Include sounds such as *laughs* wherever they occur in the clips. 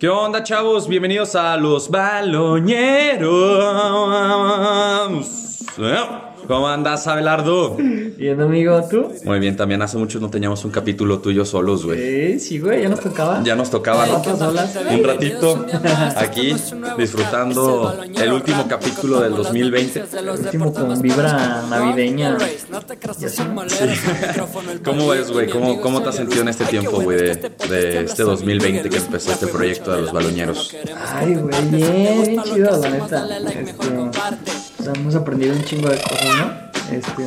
¿Qué onda, chavos? Bienvenidos a los baloñeros. ¿Cómo andas, Abelardo? Bien, amigo, ¿tú? Muy bien, también hace mucho no teníamos un capítulo tuyo solos, güey. Sí, sí, güey, ya nos tocaba. Ya nos tocaba, ¿no? Un ratito aquí disfrutando el último capítulo del 2020. Último con vibra navideña. Y así. ¿Cómo ves, güey? ¿Cómo, ¿Cómo te has sentido en este tiempo, güey, de, de este 2020 que empezó este proyecto de los baloñeros? Ay, güey, bien, chido, la neta. Este, sea, hemos aprendido un chingo de cosas, ¿no? Este,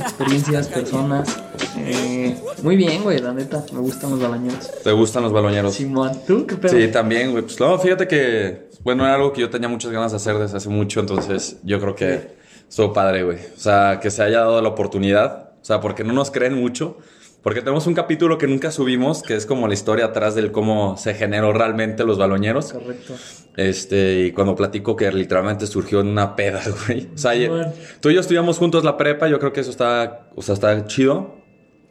experiencias, personas. Eh, muy bien, güey, la neta. Me gustan los balañeros. ¿Te gustan los baloñeros? Simón, ¿tú qué pedo? Sí, también, güey. Pues no, fíjate que, bueno, era algo que yo tenía muchas ganas de hacer desde hace mucho, entonces yo creo que estuvo padre, güey. O sea, que se haya dado la oportunidad, o sea, porque no nos creen mucho, porque tenemos un capítulo que nunca subimos, que es como la historia atrás del cómo se generó realmente los baloñeros. Correcto. Este, y cuando platico que literalmente surgió en una peda, *laughs* güey. O sea, tú y yo estudiamos juntos la prepa, yo creo que eso está, o sea, está chido,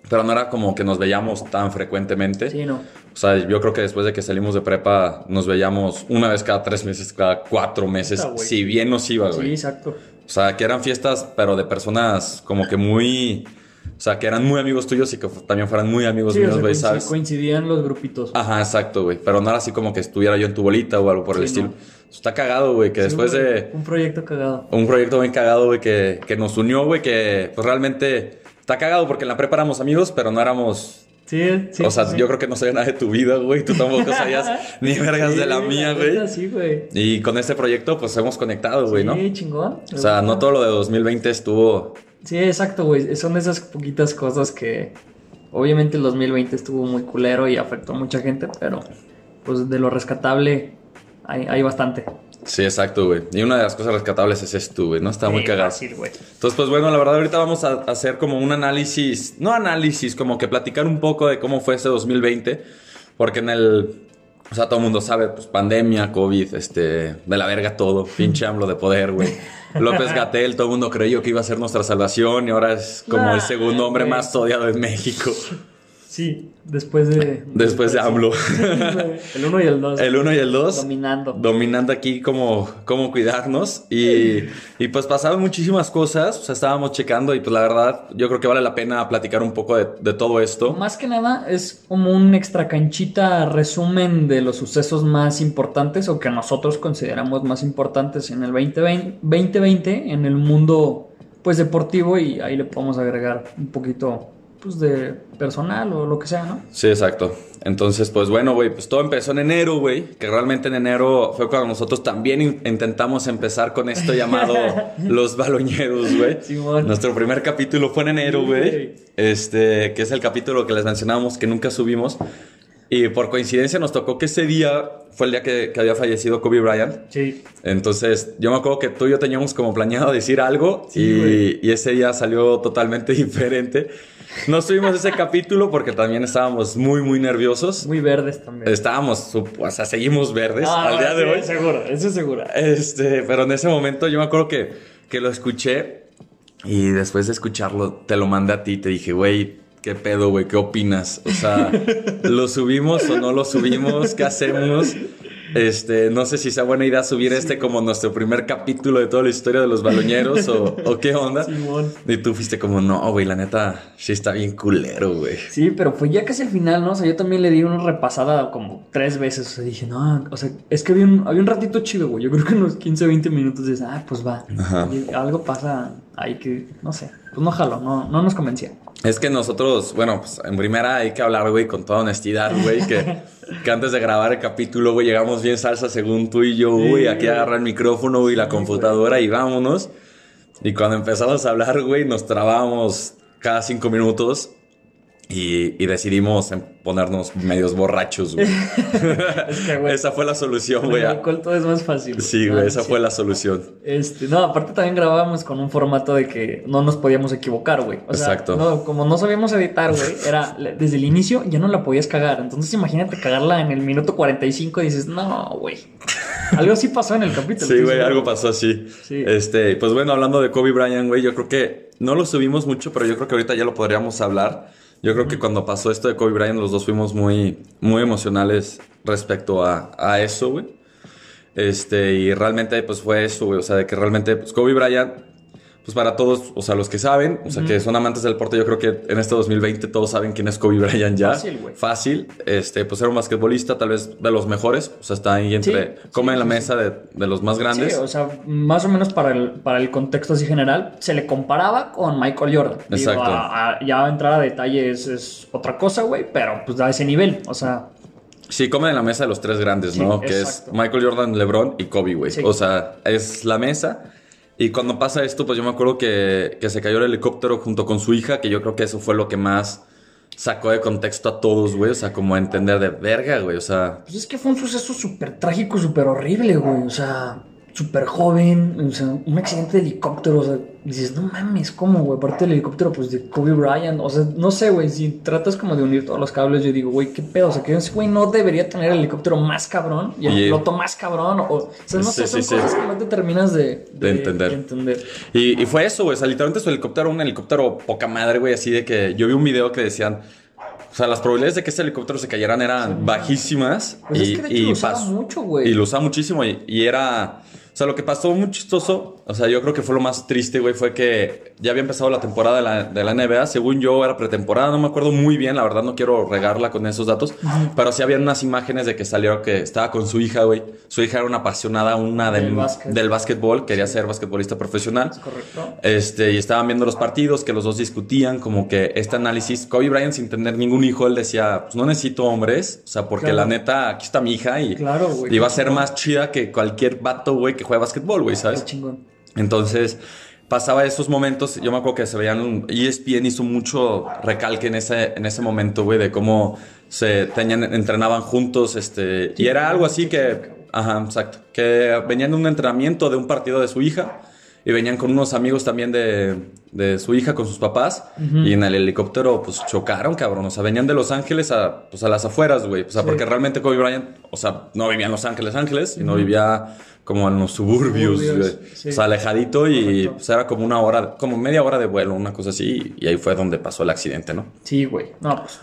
pero no era como que nos veíamos tan frecuentemente. Sí, no. O sea, yo creo que después de que salimos de prepa nos veíamos una vez cada tres meses, cada cuatro meses, si bien nos iba, Sí, güey. exacto. O sea, que eran fiestas, pero de personas como que muy... O sea, que eran muy amigos tuyos y que también fueran muy amigos Sí, o míos, sea, güey, coinci- ¿sabes? coincidían los grupitos. Ajá, exacto, güey. Pero no era así como que estuviera yo en tu bolita o algo por el estilo. no. Está cagado, güey, que Sí, después de Un proyecto cagado. un proyecto bien cagado, güey, que, que nos unió, güey, que pues realmente está cagado porque en la prepa éramos amigos, pero no éramos... Sí, sí. o sea, sí. yo creo que no sabía nada de tu vida, güey. Tú tampoco sabías *laughs* ni vergas de la mía, neta, güey. Sí, güey. Y con este proyecto, pues hemos conectado, güey, ¿no? Sí, chingón. O sea, no todo lo de 2020 estuvo... Sí, exacto, güey. Son esas poquitas cosas que obviamente el 2020 estuvo muy culero y afectó a mucha gente, pero pues de lo rescatable hay, hay bastante. Sí, exacto, güey. Y una de las cosas rescatables es esto, güey, ¿no? Está muy cagado. fácil, güey. Entonces, pues bueno, la verdad ahorita vamos a hacer como un análisis, no análisis, como que platicar un poco de cómo fue este 2020, porque en el, o sea, todo el mundo sabe, pues pandemia, COVID, este, de la verga todo, pinche AMLO de poder, güey. *laughs* López Gatel, todo el mundo creyó que iba a ser nuestra salvación y ahora es como el segundo hombre más odiado en México, Sí, después de... después de AMLO. el 1 y el 2. El uno y el dos. Dominando. dominando aquí cómo, cómo cuidarnos y, y pues pasaban muchísimas cosas, o sea, estábamos checando y pues la verdad yo creo que vale la pena platicar un poco de, de todo esto. Más que nada es como un extra canchita resumen de los sucesos más importantes o que nosotros consideramos más importantes en el 2020, 2020 en el mundo pues deportivo y ahí le podemos agregar un poquito pues de personal o lo que sea, ¿no? Sí, exacto. Entonces, pues bueno, güey, pues todo empezó en enero, güey, que realmente en enero fue cuando nosotros también in- intentamos empezar con esto llamado *laughs* Los Baloñeros, güey. Nuestro primer capítulo fue en enero, güey. Este, que es el capítulo que les mencionábamos que nunca subimos. Y por coincidencia nos tocó que ese día fue el día que, que había fallecido Kobe Bryant. Sí. Entonces, yo me acuerdo que tú y yo teníamos como planeado decir algo Sí, y, y ese día salió totalmente *laughs* diferente. No subimos ese capítulo porque también estábamos muy, muy nerviosos. Muy verdes también. Estábamos, o sea, seguimos verdes Ah, al día de sí, hoy. Seguro, eso es seguro. Este, pero en ese momento yo me acuerdo que, que lo escuché y después de escucharlo te lo mandé a ti y te dije, güey, ¿qué pedo, güey? ¿Qué opinas? O sea, ¿lo subimos o no lo subimos? ¿Qué hacemos? Este, no sé si sea buena idea subir este como nuestro primer capítulo de toda la historia de los baloñeros o, o qué onda. Y tú fuiste como, no, güey, la neta, sí está bien culero, güey. Sí, pero fue ya casi al final, ¿no? O sea, yo también le di una repasada como tres veces. O sea, dije, no, o sea, es que había un, había un ratito chido, güey. Yo creo que en unos 15, 20 minutos dices, ah, pues va. Ajá. Algo pasa ahí que, no sé, pues no jalo, no, no nos convencía. Es que nosotros, bueno, pues en primera hay que hablar, güey, con toda honestidad, güey, que, *laughs* que antes de grabar el capítulo, güey, llegamos bien salsa según tú y yo, Sí, güey, aquí agarra el micrófono, güey, la computadora y vámonos. Y cuando empezamos a hablar, güey, nos trabábamos cada cinco minutos y, y decidimos ponernos medios borrachos, güey. *laughs* Es que, güey, Esa fue la solución, con güey. el alcohol todo es más fácil. Sí, Ah, güey, esa sí. fue la solución. Este, no, aparte también grabábamos con un formato de que no nos podíamos equivocar, güey. O sea, Exacto. no, como no sabíamos editar, güey, era desde el inicio ya no la podías cagar. Entonces imagínate cagarla en el minuto 45 y dices, no, güey. Algo así pasó en el capítulo. Sí, güey, algo pasó así. Sí. Este, pues bueno, hablando de Kobe Bryant, güey, yo creo que no lo subimos mucho, pero yo creo que ahorita ya lo podríamos hablar. Yo creo que cuando pasó esto de Kobe Bryant, los dos fuimos muy, muy emocionales respecto a, a eso, güey. Este, y realmente, pues fue eso, güey. O sea, de que realmente, pues Kobe Bryant, pues para todos, o sea, los que saben, o sea, que son amantes del deporte, yo creo que en este 2020 todos saben quién es Kobe Bryant ya. Fácil, güey. Fácil. Este, pues era un basquetbolista, tal vez de los mejores. O sea, está ahí entre, Sí, come sí, en la sí, mesa de, de los más grandes. Sí, o sea, más o menos para el, para el contexto así general, se le comparaba con Michael Jordan. Digo, Exacto. a- a- ya entrar a detalles es otra cosa, güey, pero pues da ese nivel. O sea, Sí, comen en la mesa de los tres grandes, Sí, ¿no? Que exacto. es Michael Jordan, LeBron y Kobe, güey. Sí. O sea, es la mesa. Y cuando pasa esto, pues yo me acuerdo que, que se cayó el helicóptero junto con su hija, que yo creo que eso fue lo que más sacó de contexto a todos, güey. O sea, como a entender de verga, güey. O sea, pues es que fue un suceso súper trágico, súper horrible, güey. O sea, súper joven, o sea, un accidente de helicóptero, o sea, dices, no mames, ¿cómo, güey? Aparte del helicóptero, pues de Kobe Bryant, o sea, no sé, güey, si tratas como de unir todos los cables, yo digo, güey, ¿qué pedo? O sea, que ese güey no debería tener el helicóptero más cabrón y el Y- piloto más cabrón, o, o sea, no Sí, sé, son sí, sí. cosas que no te terminas de, De entender. de entender. Y, y fue eso, güey. O sea, literalmente su helicóptero, un helicóptero poca madre, güey. Así de que yo vi un video que decían. O sea, las probabilidades de que ese helicóptero se cayeran eran bajísimas. Pues y, es que de hecho lo usaba mucho, güey. Y lo usaba muchísimo. Y, y era. O sea, lo que pasó muy chistoso. O sea, yo creo que fue lo más triste, güey. Fue que ya había empezado la temporada de la, de la NBA. Según yo, era pretemporada. No me acuerdo muy bien. La verdad, no quiero regarla con esos datos. Pero sí habían unas imágenes de que salió que estaba con su hija, güey. Su hija era una apasionada, una de- Del básquet. del básquetbol. Quería ser basquetbolista profesional. ¿Es correcto? Este, y estaban viendo los partidos, que los dos discutían, como que este análisis. Kobe Bryant, sin tener ningún hijo, él decía: Pues no necesito hombres, o sea, porque Claro. la neta, aquí está mi hija y, Claro, güey. y va a ser más chida que cualquier vato, güey, que juega básquetbol, güey, Qué ¿sabes? chingón. Entonces, pasaba esos momentos. Yo me acuerdo que se veían. E ESPN hizo mucho recalque en ese, en ese momento, güey, de cómo se tenían, entrenaban juntos, este, y era algo así que. Ajá, exacto. Que venían de un entrenamiento de un partido de su hija. Y venían con unos amigos también de, de su hija, con sus papás. Y en el helicóptero, pues chocaron, cabrón. O sea, venían de Los Ángeles a, pues, a las afueras, güey. O sea, Sí. porque realmente Kobe Bryant, o sea, no vivía en Los Ángeles, Ángeles, sino vivía como en los suburbios, Suburbios, güey. sí. O sea, alejadito y pues, era como una hora, como media hora de vuelo, una cosa así. Y ahí fue donde pasó el accidente, ¿no? Sí, güey. No, pues.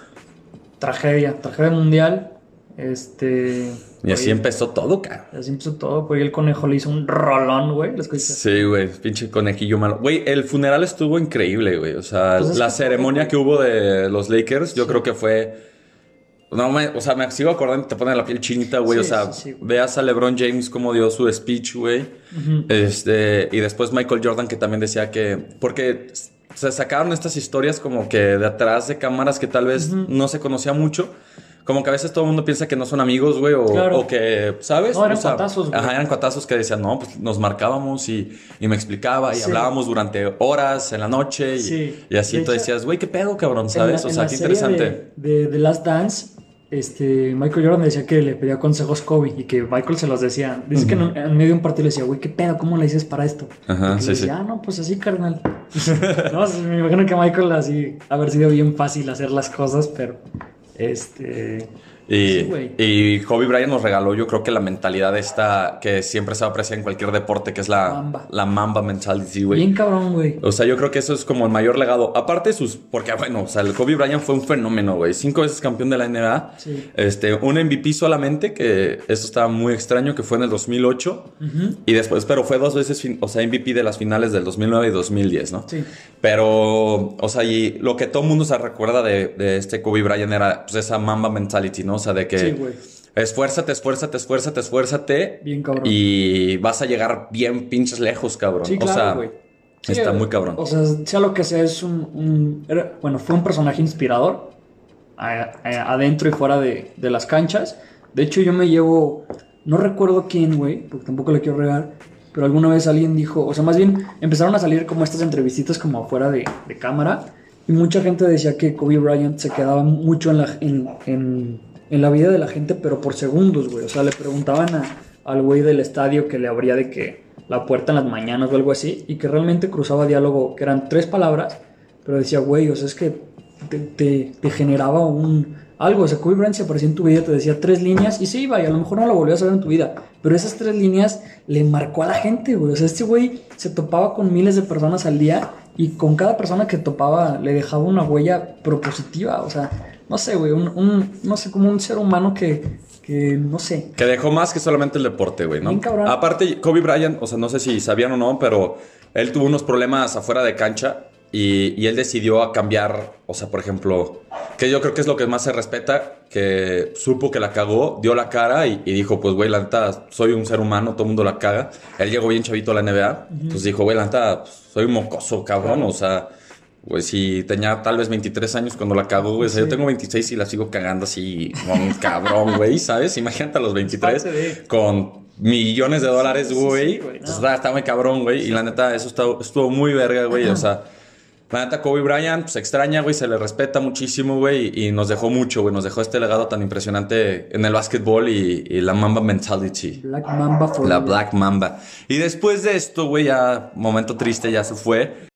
Tragedia, tragedia mundial. Este. Y así empezó todo, cabrón. Así empezó todo, porque el conejo le hizo un rolón, güey. Sí, güey, pinche conejillo malo. Güey, el funeral estuvo increíble, güey. O sea, Pues es la ceremonia que hubo de los Lakers, yo creo que fue. No, me- o sea, me sigo acordando, te pone la piel chinita, güey. Sí, o sea, sí, sí, veas a LeBron James cómo dio su speech, güey. Este, y después Michael Jordan, que también decía que. Porque se sacaron estas historias como que de atrás de cámaras que tal vez no se conocía mucho. Como que a veces todo el mundo piensa que no son amigos, güey, o, Claro. o que, ¿sabes? No, eran O sea, cuatazos, güey. Ajá, eran cuatazos que decían, no, pues nos marcábamos y, y me explicaba y Sí. hablábamos durante horas en la noche y, Sí. y así De tú hecho, decías, güey, qué pedo, cabrón, ¿sabes? la- o sea, qué interesante. De, de The Last Dance, este, Michael Jordan decía que le pedía consejos Kobe y que Michael se los decía. Dice que en, en medio de un partido le decía, güey, ¿qué pedo? ¿Cómo le dices para esto? Ajá, Y sí, le sí. decía, ah, no, pues así, carnal. *laughs* no, me imagino que Michael así haber sido bien fácil hacer las cosas, pero este. Y, Sí, y Kobe Bryant nos regaló, yo creo que la mentalidad esta que siempre se aprecia en cualquier deporte, que es la Mamba. la mamba mentality, güey. Bien cabrón, güey. O sea, yo creo que eso es como el mayor legado. Aparte sus. Porque, bueno, o sea, el Kobe Bryant fue un fenómeno, güey. Cinco veces campeón de la NBA. Sí. Este, un MVP solamente, que eso estaba muy extraño, que fue en el 2008. Y después, pero fue dos veces, o sea, MVP de las finales del 2009 y 2010, ¿no? Sí. Pero, o sea, y lo que todo el mundo se recuerda de, de este Kobe Bryant era pues, esa mamba mentality, ¿no? O sea, de que. Sí, güey. Esfuérzate, esfuérzate, esfuérzate, esfuérzate. Bien cabrón. Y vas a llegar bien pinches lejos, cabrón. Sí, o claro, sea, güey. Sí, está eh, muy cabrón. O sea, sea lo que sea, es un. un- era- bueno, fue un personaje inspirador a- a- adentro y fuera de, de las canchas. De hecho, yo me llevo. No recuerdo quién, güey, porque tampoco le quiero regar. Pero alguna vez alguien dijo. O sea, más bien empezaron a salir como estas entrevistitas como fuera de, de cámara. Y mucha gente decía que Kobe Bryant se quedaba mucho en la, en, en- en la vida de la gente, pero por segundos, güey. O sea, le preguntaban a- al güey del estadio que le abría de que la puerta en las mañanas o algo así, y que realmente cruzaba diálogo, que eran tres palabras, pero decía, güey, o sea, es que te, generaba un algo. O sea, Kobe Bryant se aparecía en tu vida, te decía tres líneas, y se iba, y a lo mejor no lo volvías a ver en tu vida, pero esas tres líneas le marcó a la gente, güey. O sea, este güey se topaba con miles de personas al día, y con cada persona que topaba le dejaba una huella propositiva, o sea, no sé, güey, un, un- no sé, como un ser humano que, que no sé. Que dejó más que solamente el deporte, güey, ¿no? Bien cabrón. Aparte, Kobe Bryant, o sea, no sé si sabían o no, pero él tuvo unos problemas afuera de cancha y, y él decidió a cambiar, o sea, por ejemplo, que yo creo que es lo que más se respeta, que supo que la cagó, dio la cara y, y dijo, pues, güey, la neta, soy un ser humano, todo el mundo la caga. Él llegó bien chavito a la NBA, pues dijo, güey, la neta, pues, soy un mocoso, cabrón, o sea... Güey, si tenía tal vez 23 años cuando la cagó, güey. O sea, yo tengo 26 y la sigo cagando así como un cabrón, güey, ¿sabes? Imagínate a los 23 parte de- con millones de dólares, sí, güey. sí, no. Pues, está, está muy cabrón, güey. Y la neta, eso está- estuvo muy verga, güey. O sea, la neta, Kobe Bryant pues, se extraña, güey. Se le respeta muchísimo, güey. Y nos dejó mucho, güey. Nos dejó este legado tan impresionante en el básquetbol y, y la Mamba Mentality. Black Mamba for La Black Mamba. Y después de esto, güey, ya, momento triste, ya se fue.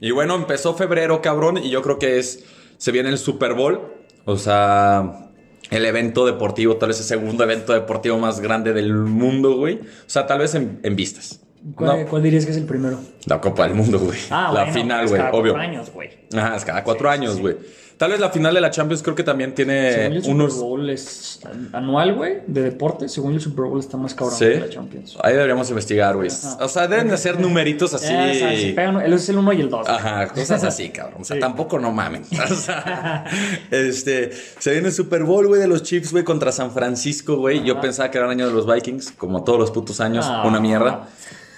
Y bueno, empezó febrero, cabrón, y yo creo que es. Se viene el Super Bowl. O sea, el evento deportivo, tal vez el segundo evento deportivo más grande del mundo, güey. O sea, tal vez en, en vistas. ¿Cuál, No, cuál dirías que es el primero? la Copa del Mundo, güey. Ah, la bueno, final, pues güey, cada obvio. cuatro años, güey. Ajá, es cada cuatro Sí, años, sí. Tal vez la final de la Champions creo que también tiene Según el unos. Super Bowl es anual, güey, de deporte. Según el Super Bowl está más cabrón Sí. que la Champions. Ahí deberíamos investigar, güey. O sea, deben de ser numeritos así. Eh, o sea, si pegan- él es el uno y el dos. Ajá, cosas así, cabrón. O sea, Sí. tampoco no mamen. *laughs* O sea, este, se viene el Super Bowl, güey, de los Chiefs, güey, contra San Francisco, güey. Yo pensaba que era el año de los Vikings, como todos los putos años, Ah. una mierda.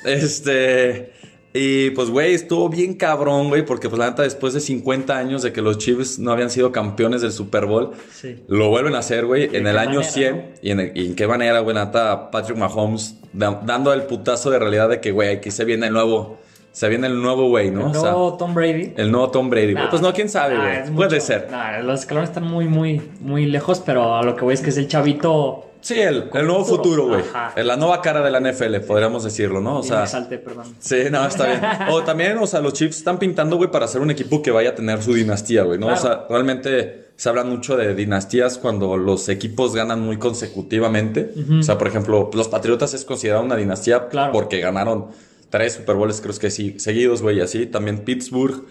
Este, y pues, güey, estuvo bien cabrón, güey, porque pues la neta, después de 50 años de que los Chiefs no habían sido campeones del Super Bowl, Sí. lo vuelven a hacer, güey, en el año manera, 100. no? Y, en el- y en qué manera, güey, la neta, Patrick Mahomes da- dando el putazo de realidad de que, güey, aquí se viene el nuevo, se viene el nuevo, güey, ¿no? El O sea, nuevo Tom Brady. el nuevo Tom Brady. Nah, Pues no, quién sabe, güey. Puede ser. nah, los escalones están muy, muy, muy lejos, pero a lo que voy es que es el chavito. Sí, el, el nuevo futuro. güey. La nueva cara de la NFL, podríamos decirlo, ¿no? O sea, me exalté, perdón. sí, no, está bien. O *laughs* también, o sea, los Chiefs están pintando, güey, para ser un equipo que vaya a tener su dinastía, güey, ¿no? O sea, realmente se habla mucho de dinastías cuando los equipos ganan muy consecutivamente. O sea, por ejemplo, los Patriotas es considerado una dinastía Claro. porque ganaron tres Super Bowls, creo que sí, seguidos, güey, y así. También Pittsburgh.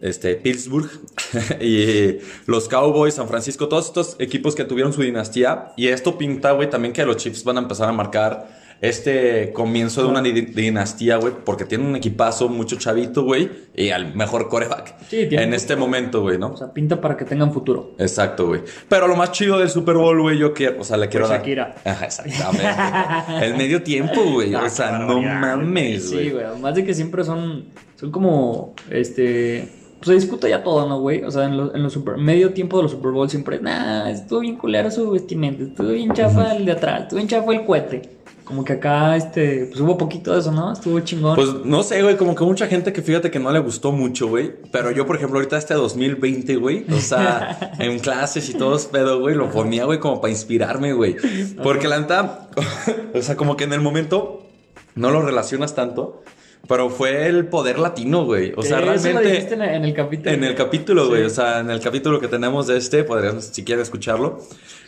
Este, Pittsburgh *laughs* y los Cowboys, San Francisco, todos estos equipos que tuvieron su dinastía. Y esto pinta, güey, también que los Chiefs van a empezar a marcar este comienzo de una di- dinastía, güey, porque tienen un equipazo, mucho chavito, güey, y al mejor coreback Sí, tienen en este momento, güey, ¿no? O sea, pinta para que tengan futuro. Exacto, güey. Pero lo más chido del Super Bowl, güey, yo quiero, o sea, le quiero dar. Shakira. *laughs* Ajá, exactamente. El medio tiempo, güey. Ah, o sea, no mames, Sí, güey. güey. Además de que siempre son, son como, este, pues se discute ya todo, ¿no, güey? O sea, en los, en los super, medio tiempo de los Super Bowl siempre, nah, estuvo bien culero su vestimenta, estuvo bien chafa el de atrás, estuvo bien chafa el cohete. Como que acá, este, pues hubo poquito de eso, ¿no? Estuvo chingón. Pues no sé, güey, como que mucha gente que fíjate que no le gustó mucho, güey. Pero yo, por ejemplo, ahorita este 2020, güey, o sea, *laughs* en clases y todo pedo, güey, lo ponía, güey, como para inspirarme, güey. Porque la neta, *laughs* o sea, como que en el momento no lo relacionas tanto, pero fue el poder latino, güey. O sea, eso lo realmente. dijiste en, el capítulo. En el capítulo, güey, Sí. o sea, en el capítulo que tenemos de este, podrías, si quieres escucharlo,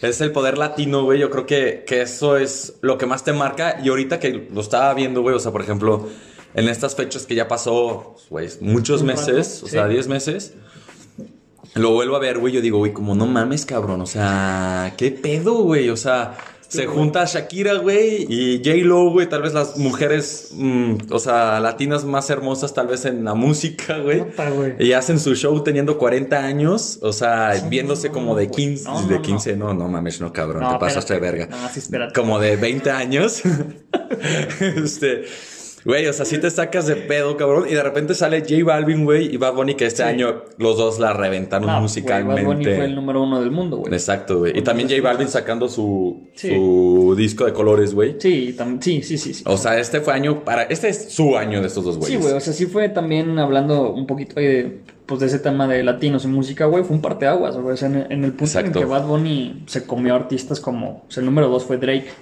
es el poder latino, güey, yo creo que, que eso es lo que más te marca, y ahorita que lo estaba viendo, güey, o sea, por ejemplo, en estas fechas que ya pasó, güey, muchos meses, o sea, sí. 10 meses, lo vuelvo a ver, güey, yo digo, güey, como no mames, cabrón, o sea, qué pedo, güey, o sea... Se junta Shakira, güey, y J-Lo, güey, tal vez las mujeres, mm, o sea, latinas más hermosas, tal vez en la música, güey. Y hacen su show teniendo 40 años, o sea, Sí, viéndose no, como de güey. 15, No, de no. 15, no, no mames, no cabrón, te pasaste de verga. No, sí, espérate. Como de 20 años. *laughs* este, güey, o sea, sí te sacas de pedo, cabrón, y de repente sale J Balvin, güey, y Bad Bunny que este Sí. año los dos la reventaron No, musicalmente. Bad Bunny fue el número uno del mundo, güey. Exacto, güey. Y también J Balvin sacando su, Sí. su disco de colores, güey. Sí, sí, sí, sí. sí. O sea, este fue año para. Este es su año de estos dos Sí, güeyes. güey, o sea, sí fue también hablando un poquito ahí de, pues, de ese tema de latinos y música, güey, fue un parteaguas, güey, o sea, en, en el punto Exacto. en que Bad Bunny se comió artistas como, o sea, el número dos fue Drake,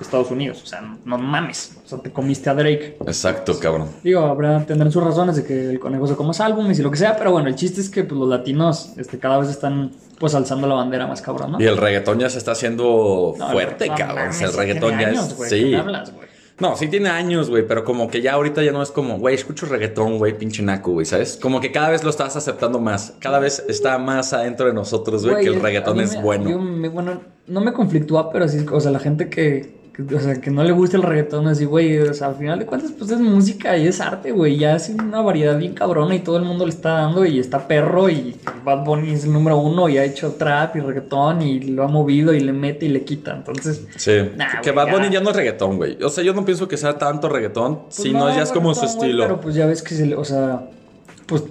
Estados Unidos, o sea, no, no mames, o sea, te comiste a Drake. Exacto, cabrón. Digo, habrá, tendrán sus razones de que el conejo se coma álbumes y lo que sea, pero bueno, el chiste es que pues, los latinos este, cada vez están pues alzando la bandera más cabrón, ¿no? Y el reggaetón ya se está haciendo No, fuerte, cabrón. O mames, sea, el reggaetón ya años, es. güey, sí. ¿qué me hablas, güey? No, sí tiene años, güey, pero como que ya ahorita ya no es como, güey, escucho reggaetón, güey, pinche naco, güey, ¿sabes? Como que cada vez lo estás aceptando más. Cada vez está más adentro de nosotros, güey, que el reggaetón es me- bueno. yo me- bueno, no me conflictúa, pero sí, o sea, la gente que- o sea, que no le gusta el reggaetón, así, güey, o sea, al final de cuentas, pues es música y es arte, güey, ya es una variedad bien cabrona y todo el mundo le está dando y está perro y Bad Bunny es el número uno y ha hecho trap y reggaetón y lo ha movido y le mete y le quita, entonces... Sí, Nah, que Bad Bunny ya. ya no es reggaetón, güey. O sea, yo no pienso que sea tanto reggaetón, pues, sino ya es como su estilo. pero pues ya ves que se le, o sea, pues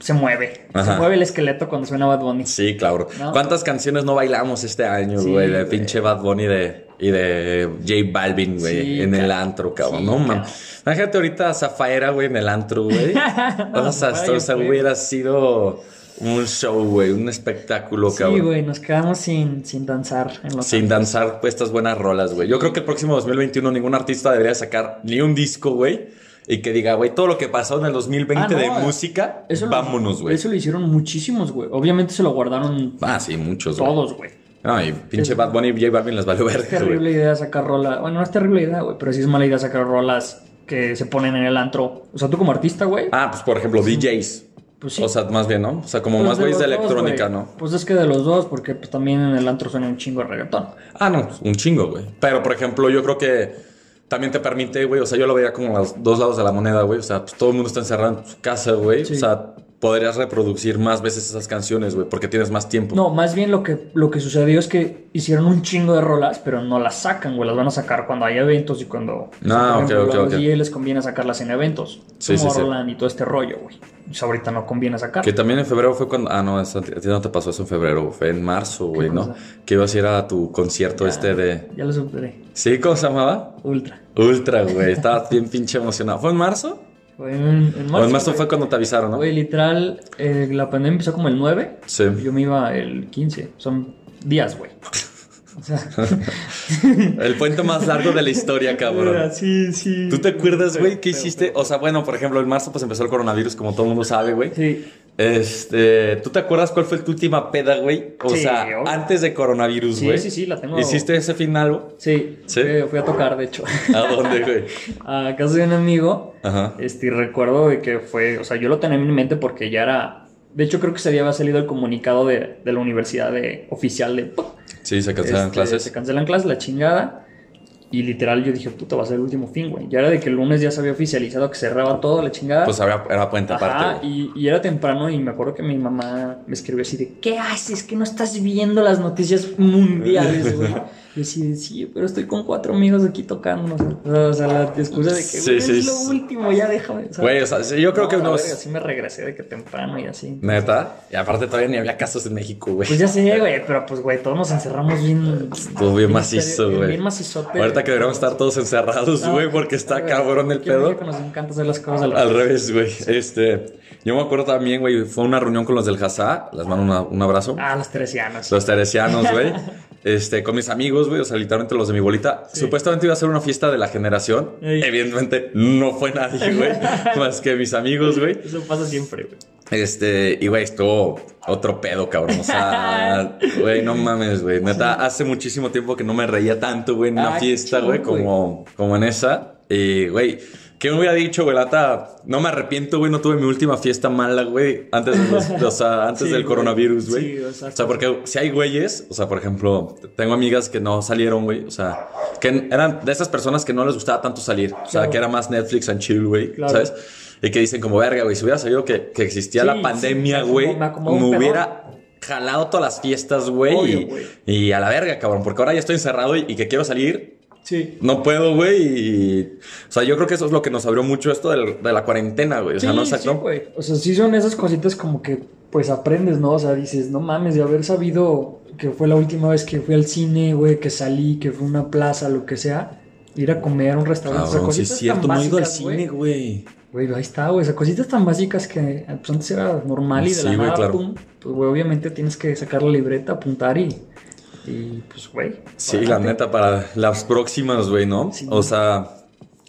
se mueve, Ajá. se mueve el esqueleto cuando suena Bad Bunny. Sí, claro. No. ¿Cuántas canciones no bailamos este año, Sí, güey? de pinche Bad Bunny de, y de J Balvin, güey, Sí, en el antro, cabrón. sí, no, man. cabrón. Imagínate ahorita a Zafaera, güey, en el antro, güey. *laughs* o sea, esto, o sea, fue. hubiera sido un show, güey, un espectáculo, Sí, cabrón. güey, nos quedamos sin, sin danzar en los Sin danzar pues, estas buenas rolas, güey. Yo creo que el próximo 2021 ningún artista debería sacar ni un disco, güey. Y que diga, güey, todo lo que pasó en el 2020 Ah, no, de música, Eso vámonos, güey. Eso lo hicieron muchísimos, güey. Obviamente se lo guardaron Ah, sí, muchos, todos, güey. No, y pinche Es- Bad Bunny y J Balvin les valió Es verga, güey. terrible idea sacar rolas. Bueno, no es terrible idea, güey, pero sí es mala idea sacar rolas que se ponen en el antro. O sea, tú como artista, güey. Ah, pues por ejemplo, DJs. pues sí. O sea, más bien, ¿no? O sea, como Pues más güeyes de electrónica. ¿no? Pues es que de los dos, porque pues también en el antro suena un chingo de reggaetón. Ah, no, pues, un chingo, güey. Pero, por ejemplo, yo creo que también te permite, güey, o sea, yo lo veía como los dos lados de la moneda, güey. O sea, pues todo el mundo está encerrado en su casa, güey. Sí. O sea, podrías reproducir más veces esas canciones, güey, porque tienes más tiempo. No, más bien lo que, lo que sucedió es que hicieron un chingo de rolas, pero no las sacan, güey. Las van a sacar cuando hay eventos y cuando. Ah, por ok, ok, ok. DJs les conviene sacarlas en eventos. Sí, sí, sí. Tomorrowland y todo este rollo, güey. Pues ahorita no conviene sacar. Que también en febrero fue cuando. Ah, no, eso, a ti no te pasó eso en febrero, fue en marzo, güey, ¿no? Que ibas a ir a tu concierto este de. Ya lo superé. ¿Sí? ¿Cómo se llamaba? Ultra. Ultra, güey. Estaba bien pinche emocionado. ¿Fue en marzo? Fue en, en o en marzo fue cuando te avisaron, ¿no? Güey, literal, eh, la pandemia empezó como el 9. Sí. Yo me iba el 15. Son días, güey. O sea, *laughs* El puente más largo de la historia, cabrón. sí, sí. ¿Tú te acuerdas, güey, qué hiciste? O sea, bueno, por ejemplo, en marzo pues empezó el coronavirus, como todo el mundo sabe, güey. Sí. Este, ¿tú te acuerdas cuál fue tu última peda, güey? O Sí, sea, obvio. antes de coronavirus, Sí, güey. sí, sí, la tengo. ¿Hiciste ese final? Sí, ¿Sí? Fui, fui a tocar, de hecho. *laughs* ¿A dónde, güey? a casa de un amigo. Ajá. Este, y recuerdo de que fue, o sea, yo lo tenía en mi mente porque ya era. De hecho, creo que ese día había salido el comunicado de, de la universidad de, oficial de. Sí, se cancelan este, clases. Se cancelan clases, la chingada. Y literal yo dije, puta, va a ser el último fin, güey. Ya era de que el lunes ya se había oficializado que cerraba todo, la chingada. Pues había, era puente aparte. y, y era temprano y me acuerdo que mi mamá me escribió así de, ¿qué haces? Que no estás viendo las noticias mundiales, güey. *laughs* Y así sí, pero estoy con cuatro amigos aquí tocando. O sea, la excusa de que, Sí, güey, sí, es lo último, ya déjame. o sea, Güey, o sea, yo creo que no, la unos... verga, sí me regresé de que temprano y así. Neta. Y aparte todavía ni había casos en México, güey. Pues ya sé, güey, pero pues, güey, todos nos encerramos bien. Estuvo bien macizo, bien- güey. Bien macizote. Ahorita que deberíamos estar todos encerrados, No, güey, porque está güey, cabrón el pedo. México nos encanta hacer las cosas al Al revés, güey. Este, yo me acuerdo también, güey, fue una reunión con los del Hazá. Les mando una- un abrazo. Ah, los teresianos. Los teresianos, güey. *laughs* Este, con mis amigos, güey, o sea, literalmente los de mi bolita. Sí. Supuestamente iba a ser una fiesta de la generación. Ey. Evidentemente no fue nadie, *laughs* güey. más que mis amigos, güey. Eso pasa siempre, güey. Este, y güey, estuvo otro pedo, cabrón. O sea, *laughs* güey, no mames, güey. Neta, hace muchísimo tiempo que no me reía tanto, güey, en una Ah, fiesta, güey. como, como en esa. Y, güey, ¿qué me hubiera dicho, güey? Lata, no me arrepiento, güey, no tuve mi última fiesta mala, güey, antes, de los- o sea, *laughs* antes Sí, del güey. coronavirus, güey. Sí, o o, sea, porque si hay güeyes, o sea, por ejemplo, tengo amigas que no salieron, güey, o sea, que eran de esas personas que no les gustaba tanto salir, o sea, que era más Netflix and chill, güey, Claro. ¿sabes? Y que dicen como, verga, güey, si hubiera sabido que, que existía Sí, la pandemia, güey, me hubiera jalado todas las fiestas, güey, Obvio, y, güey. y a la verga, cabrón, porque ahora ya estoy encerrado y, y que quiero salir, Sí. no puedo, güey, y... O sea, yo creo que eso es lo que nos abrió mucho esto del- de la cuarentena, güey, o sea, sí, no sí, exacto. güey. O sea, sí son esas cositas como que pues aprendes, ¿no? O sea, dices, no mames, de haber sabido que fue la última vez que fui al cine, güey, que salí, que fue una plaza, lo que sea, ir a comer a un restaurante. o sea, Cabrón, sí cositas es cierto, tan no he ido al güey. cine, güey. Güey, ahí está, güey. O sea, cositas tan básicas que pues, antes era normal y de Sí, la güey, nada, claro. pum. Pues, güey, obviamente tienes que sacar la libreta, apuntar y. Y pues, güey. Sí, la neta, para las próximas, güey, ¿no? Sí. O sea,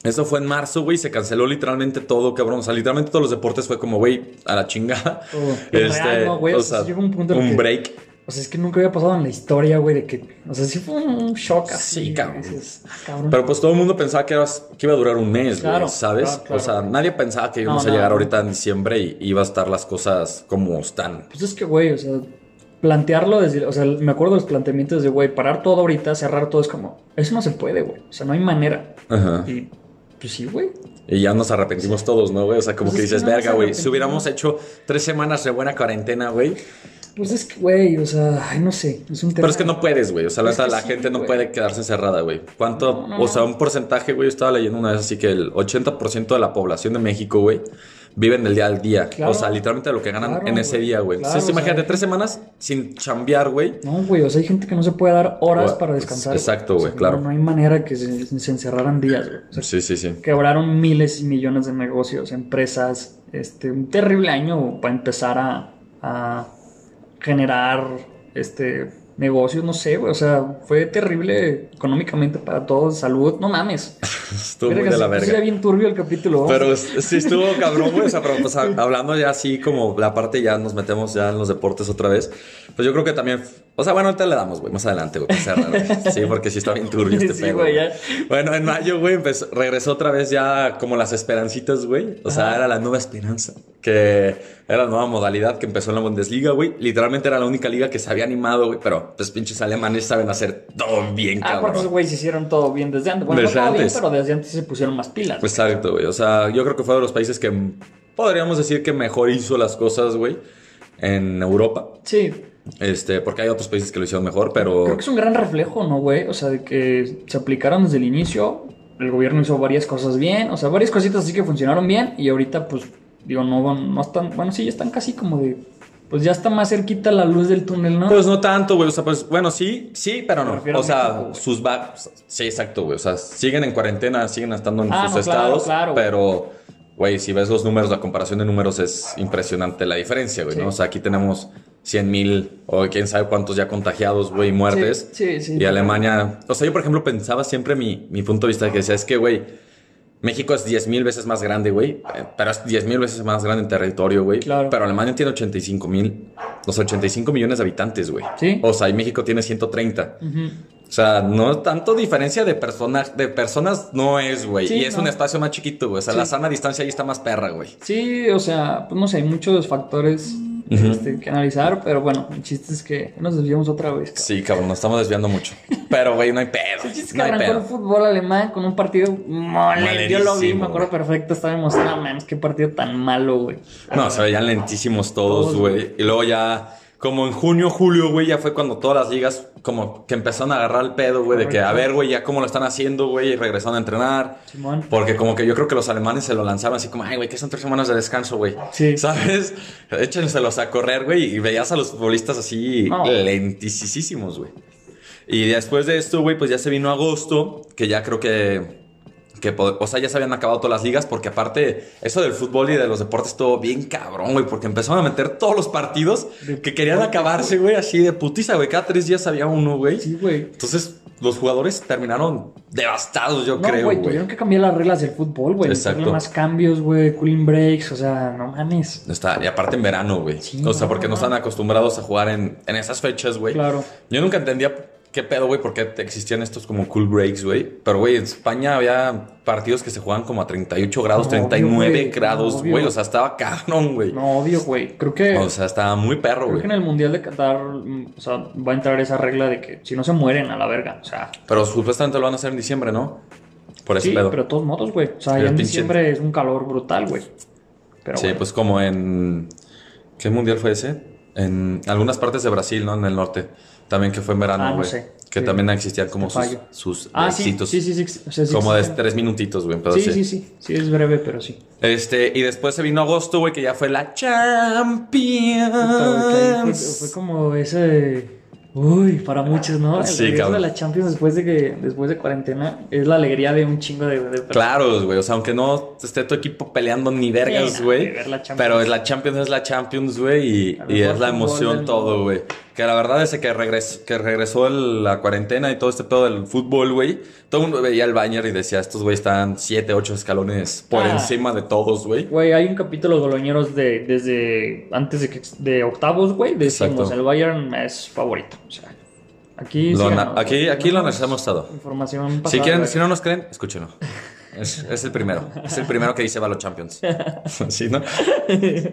eso fue en marzo, güey, se canceló literalmente todo, cabrón. O sea, literalmente todos los deportes fue como, güey, a la chingada. Todo. *laughs* Es real, ¿no, güey? o O sea, un punto en el un que- break. O sea, es que nunca había pasado en la historia, güey, de que. O sea, sí fue un shock así. Sí, cabrón. dices, ah, cabrón. Pero pues todo el mundo pensaba que, ibas- que iba a durar un mes, güey, ¿sabes? claro, claro. O sea, nadie pensaba que íbamos No, a llegar no. ahorita en diciembre y iba a estar las cosas como están. Pues es que, güey, o sea, plantearlo desde. O sea, me acuerdo de los planteamientos de, güey, parar todo ahorita, cerrar todo, es como. Eso no se puede, güey. O sea, no hay manera. Ajá. Y. Pues sí, güey. Y ya nos arrepentimos todos, ¿no, güey? O sea, como Pues que es que dices, no verga, güey, si arrepentimos". hubiéramos hecho tres semanas de buena cuarentena, güey. Pues es que, güey, o sea, ay, no sé. Es un tema. Pero es que no puedes, güey. O sea, la la sí, gente no güey. puede quedarse encerrada, güey. ¿Cuánto? No, no, o sea, no. un porcentaje, güey. Yo estaba leyendo una vez así que el 80% de la población de México, güey, viven del día al día. Claro. O sea, literalmente lo que ganan Claro, en ese güey. día, güey. Claro, Entonces, sea, imagínate, tres semanas sin chambear, güey. No, güey, o sea, hay gente que no se puede dar horas para descansar. exacto, O sea, güey, claro. No, no hay manera que se, se encerraran días, güey. O sea, Sí, sí, sí. quebraron miles y millones de negocios, empresas. Este, un terrible año para empezar a, a generar este negocios, no sé, güey. O sea, fue terrible económicamente para todos, salud, no mames. *laughs* Estuvo muy de la verga. bien turbio el capítulo. Pero sí *laughs* estuvo cabrón, güey. O sea, pero pues hablando ya así como la parte ya nos metemos ya en los deportes otra vez. Pues yo creo que también. O sea, bueno, ahorita le damos, güey, más adelante, güey. *laughs* Sí, porque sí está bien turbio este Sí, pedo. güey, ya. Bueno, en mayo, güey, empezó- regresó otra vez ya como las esperancitas, güey. O sea, Ajá. era la nueva esperanza. Que era la nueva modalidad que empezó en la Bundesliga, güey. Literalmente era la única liga que se había animado, güey. Pero pues pinches alemanes saben hacer todo bien, Ah, porque esos cabrón. güeyes hicieron todo bien desde antes. Bueno, Desde no todo antes. bien, pero desde antes se pusieron más pilas. güey. Exacto, güey. O sea, yo creo que fue de los países que podríamos decir que mejor hizo las cosas, güey, en Europa. Sí, Este, porque hay otros países que lo hicieron mejor, pero. Creo que es un gran reflejo, ¿no, güey? O sea, de que se aplicaron desde el inicio, el gobierno hizo varias cosas bien, o sea, varias cositas así que funcionaron bien y ahorita, pues, digo, no, van- no están, bueno, sí, ya están casi como de, pues ya está más cerquita la luz del túnel, ¿no? Pues no tanto, güey. O sea, pues bueno, sí, sí, pero no. O sea, México, sus va Sí, exacto, güey. O sea, siguen en cuarentena, siguen estando en Ah, sus no, claro, estados, claro, pero, güey, si ves los números, la comparación de números es impresionante la diferencia, güey, Sí. ¿no? O sea, aquí tenemos 100 mil o quién sabe cuántos ya contagiados, güey, y muertes. Sí, sí, sí. Y Alemania, o sea, yo por ejemplo pensaba siempre mi, mi punto de vista que decía, es que, güey, México es 10 mil veces más grande, güey, eh, pero es 10 mil veces más grande en territorio, güey. Claro. Pero Alemania tiene 85 mil, los 85 millones de habitantes, güey. Sí. O sea, y México tiene 130. Ujú. O sea, no tanto diferencia de, persona, de personas no es, güey. Sí, y es no. un espacio más chiquito, güey. O sea, Sí. la sana distancia ahí está más perra, güey. Sí, o sea, pues no sé, hay muchos factores Ujú. este, que analizar, pero bueno, el chiste es que nos desviamos otra vez. cabrón. Sí, cabrón, nos estamos desviando mucho. Pero, güey, no hay pedo. El chiste es que No arrancó el fútbol alemán con un partido mole. Yo lo vi, me acuerdo perfecto. Estaba emocionado, man. Qué partido tan malo, güey. No, se veían lentísimos Todos, güey. Y luego ya, como en junio, julio, güey, ya fue cuando todas las ligas como que empezaron a agarrar el pedo, güey, de que, a ver, güey, ya cómo lo están haciendo, güey, y regresaron a entrenar. Simón. Porque como que yo creo que los alemanes se lo lanzaron así como, ay, güey, que son tres semanas de descanso, güey. Sí. *laughs* ¿Sabes? Échenselos a correr, güey, y veías a los futbolistas así No. lentísimos, güey. Y después de esto, güey, pues ya se vino agosto, que ya creo que... Que, o sea, ya se habían acabado todas las ligas porque aparte eso del fútbol y de los deportes estuvo bien cabrón, güey, porque empezaron a meter todos los partidos que querían acabarse, güey, así de putiza, güey. Cada tres días había uno, güey. Sí, güey. Entonces los jugadores terminaron devastados, yo No, creo, güey, tuvieron que cambiar las reglas del fútbol, güey. Exacto. Más cambios, güey. Cooling breaks, o sea, no mames. Está, y aparte en verano, güey. Sí, o sea, no, porque no no. están acostumbrados a jugar en, en esas fechas, güey. Claro. Yo nunca entendía qué pedo, güey, por qué existían estos como cool breaks, güey. Pero, güey, en España había partidos que se jugaban como a 38 grados, No, obvio, 39 güey. grados, No, obvio. güey. O sea, estaba cabrón, güey. No, obvio, güey. Creo que. O sea, estaba muy perro, Creo güey. que en el Mundial de Qatar, mm, o sea, va a entrar esa regla de que si no se mueren a la verga, o sea, Pero supuestamente lo van a hacer en diciembre, ¿no? Por ese sí, pedo. pero de todos modos, güey. O sea, ya en diciembre es un calor brutal, güey. Pero sí, bueno. pues como en... ¿Qué mundial fue ese? En algunas partes de Brasil, ¿no? En el norte. También que fue en verano, Ah, no güey. sé. Que Sí. también existían como Te sus, sus Ah, sí, sí, sí, sí, sí, o sea, sí como de tres minutitos, güey. Sí, sí, sí. Sí, es breve, pero sí. Este, y después se vino agosto, güey, que ya fue la Champions. Puta, güey, fue, fue como ese. Uy, para muchos, ¿no? El Sí, cabrón. de la Champions después de que después de cuarentena es la alegría de un chingo de, de. Claro, güey. O sea, aunque no esté tu equipo peleando ni vergas, güey. pero es la Champions, es la Champions, güey. Y, y es la emoción todo, güey. Que la verdad es que, regres- que regresó el- la cuarentena y todo este pedo del fútbol, güey. Todo el mundo veía el Bayern y decía, estos güey están 7, 8 escalones por Ah. encima de todos, güey. Güey, hay un capítulo de Goloñeros de, desde antes de, que, de octavos, güey. Decimos, Exacto. el Bayern es favorito. O sea, aquí... Lo aquí- aquí lo analizamos todo. Información Si, quieren, si no nos creen, escúchenlo. *laughs* Es, es el primero. Es el primero que dice Balo Champions. *laughs* ¿Sí, no?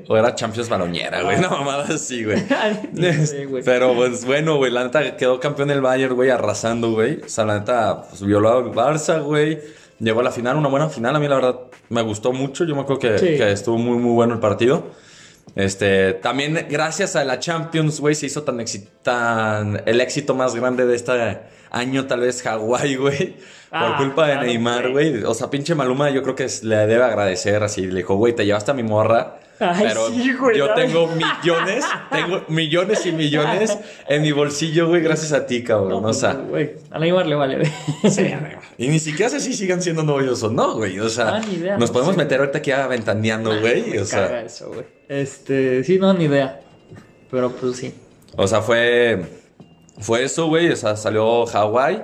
O era Champions Baloñera, güey. Una mamada así, güey. *laughs* No. Pero pues bueno, güey. La neta quedó campeón el Bayern, güey, arrasando, güey. O sea, la neta pues, violó al Barça, güey. Llegó a la final, una buena final. A mí, la verdad, me gustó mucho. Yo me acuerdo que, Sí. que estuvo muy, muy bueno el partido. Este, también gracias a la Champions, güey, se hizo tan, tan el éxito más grande de este año, tal vez Hawái, güey. Por Ah, culpa de Neymar, güey. güey. O sea, pinche Maluma, yo creo que es- le debe agradecer así. Le dijo, güey, te llevaste a mi morra. Ay, pero sí, güey, yo ¿sabes? tengo millones, tengo millones y millones en mi bolsillo, güey, gracias a ti, cabrón. No, o sea, güey, a Neymar le vale. güey. sí, y ni siquiera sé si sigan siendo novios o no, güey. O sea, Ah, ni idea, nos no podemos sé. meter ahorita aquí aventaneando, güey. Me O sea, eso, güey. Este, sí, no, ni idea. Pero pues sí. o sea, fue, fue eso, güey. O sea, salió Hawái.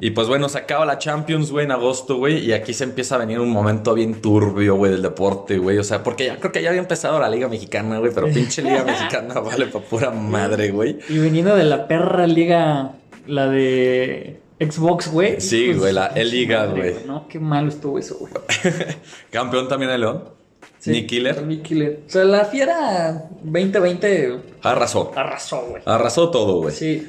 Y pues bueno, se acaba la Champions, güey, en agosto, güey. Y aquí se empieza a venir un momento bien turbio, güey, del deporte, güey. O sea, porque ya creo que ya había empezado la Liga Mexicana, güey. Pero pinche Liga *laughs* Mexicana vale pa' pura madre, güey. Y viniendo de la perra liga, la de Xbox, güey. Sí, hijos güey, la E-Liga, güey. No, qué malo estuvo eso, güey. *laughs* Campeón también de León. Sí, Nick Killer. Nick Killer. O sea, la fiera 2020 Arrasó. arrasó, güey. Arrasó todo, güey. Sí.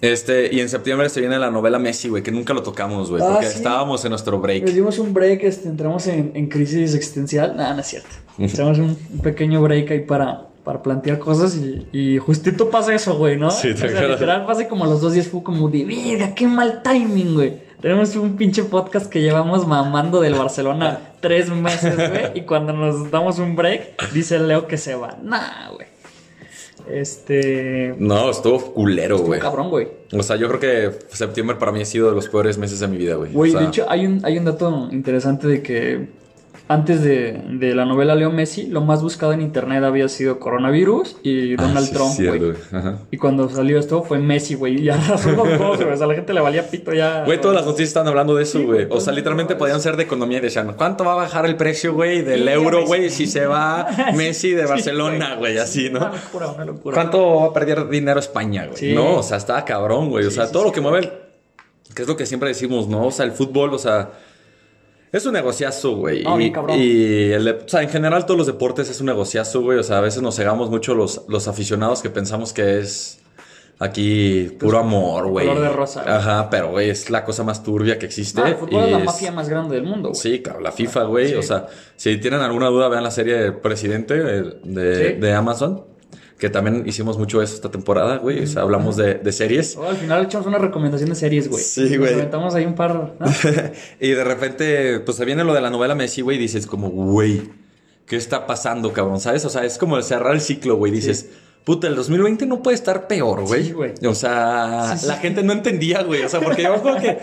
Este, y en septiembre se viene la novela Messi, güey, que nunca lo tocamos, güey, Ah, porque sí. estábamos en nuestro Nos break. dimos un break, este, entramos en, en crisis existencial. Nada, no es cierto. Echamos un, un pequeño break ahí para, para plantear cosas y, y justito pasa eso, güey, ¿no? Sí, te o sea, literal pasa como a los dos días fue como de, verga, qué mal timing, güey. Tenemos un pinche podcast que llevamos mamando del Barcelona *laughs* tres meses, güey, y cuando nos damos un break, dice Leo que se va. Nah, güey. Este... No, estuvo culero, Estuvo güey. cabrón, güey. O sea, yo creo que septiembre para mí ha sido de los peores meses de mi vida, güey. Güey, O sea, de hecho, hay un, hay un dato interesante de que antes de, de la novela Leo Messi, lo más buscado en internet había sido coronavirus y ah, Donald sí, Trump, cierto, güey. Y cuando salió esto fue Messi, güey. Y arrasó *laughs* los dos, güey. O sea, la gente le valía pito ya. Güey, todas las noticias están hablando de eso, güey. O sea, literalmente podían ser de economía y decían, ¿cuánto va a bajar el precio, güey, del Sí, euro, güey, si se va *laughs* Messi de Barcelona, güey, así, Una ¿no? locura, una locura. ¿Cuánto va a perder dinero España, güey? Sí. No, o sea, estaba cabrón, güey. O Sí, sea, sí, todo sí, lo que mueve, el- que es lo que siempre decimos, ¿no? O sea, el fútbol, o sea, es un negociazo, güey. No, y, y el de- o sea, en general todos los deportes es un negociazo, güey. O sea, a veces nos cegamos mucho los, los aficionados que pensamos que es aquí puro amor, güey. color de rosa, güey. Ajá, pero, güey, es la cosa más turbia que existe. Ah, el fútbol y es la mafia más grande del mundo, güey. Sí, cabrón, la FIFA, güey. Sí. O sea, si tienen alguna duda, vean la serie de Presidente eh, de, Sí. de Amazon. Que también hicimos mucho eso esta temporada, güey. O sea, hablamos de, de series. Oh, al final echamos una recomendación de series, güey. Sí, güey. aventamos ahí un par, ¿no? *laughs* y de repente, pues se viene lo de la novela Messi, güey, y dices como, güey, ¿qué está pasando, cabrón? ¿Sabes? O sea, es como cerrar el ciclo, güey. Dices, puta, el 2020 no puede estar peor, güey. Sí, güey. O sea, Sí, sí. la gente no entendía, güey. O sea, porque yo acuerdo que,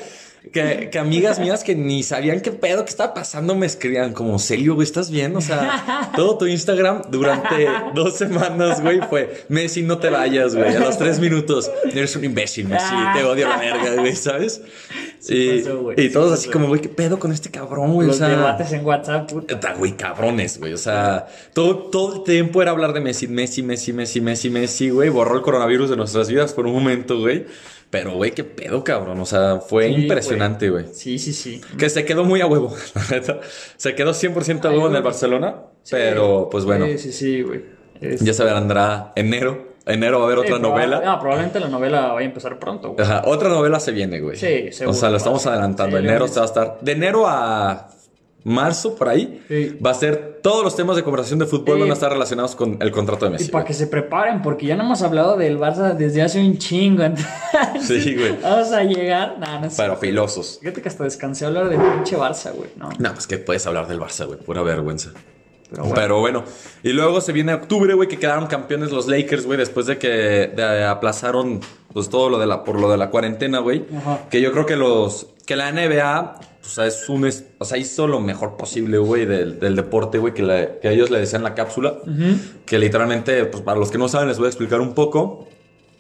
que, que amigas mías que ni sabían qué pedo, qué estaba pasando, me escribían como, Celio, güey, ¿estás bien? O sea, todo tu Instagram durante dos semanas, güey, fue, Messi, no te vayas, güey. A los tres minutos, eres un imbécil, Messi, te odio la verga, güey, ¿sabes? Sí y, pasó, güey, y sí todos pasó. así como, güey, ¿qué pedo con este cabrón, güey? O Los sea, debates en WhatsApp, puta. Güey, cabrones, güey. O sea, todo, todo el tiempo era hablar de Messi, Messi, Messi, Messi, Messi, Messi, güey. Borró el coronavirus de nuestras vidas por un momento, güey. Pero, güey, qué pedo, cabrón. O sea, fue Sí, impresionante, güey. Sí, sí, sí. Que se quedó muy a huevo, *laughs* la neta. Se quedó 100% a huevo en el Barcelona. Pero, pues bueno, Sí, sí, sí, güey. Es- ya se verá enero. Enero va a haber Sí, otra novela. Ah, probablemente la novela vaya a empezar pronto, güey. Ajá, otra novela se viene, güey. Sí, seguro. O sea, lo estamos adelantando. Sí, enero se va a estar. De enero a marzo, por ahí, Sí. va a ser todos los temas de conversación de fútbol van a estar relacionados con el contrato de Y Messi. para que se preparen, porque ya no hemos hablado del Barça desde hace un chingo. entonces Sí, güey. Vamos a llegar. Nah, no sé. Pero filosos. Fíjate que hasta descansé a hablar del pinche Barça, güey. No. No, pues que puedes hablar del Barça, güey. Pura vergüenza. Pero Pero bueno. bueno. Y luego se viene octubre, güey, que quedaron campeones los Lakers, güey, después de que de- aplazaron pues todo lo de la por lo de la cuarentena, güey. Que yo creo que los que la NBA o sea, es un es- o sea, hizo lo mejor posible, güey, del, del deporte, güey, que, le- que ellos le decían la cápsula, que literalmente, pues para los que no saben les voy a explicar un poco.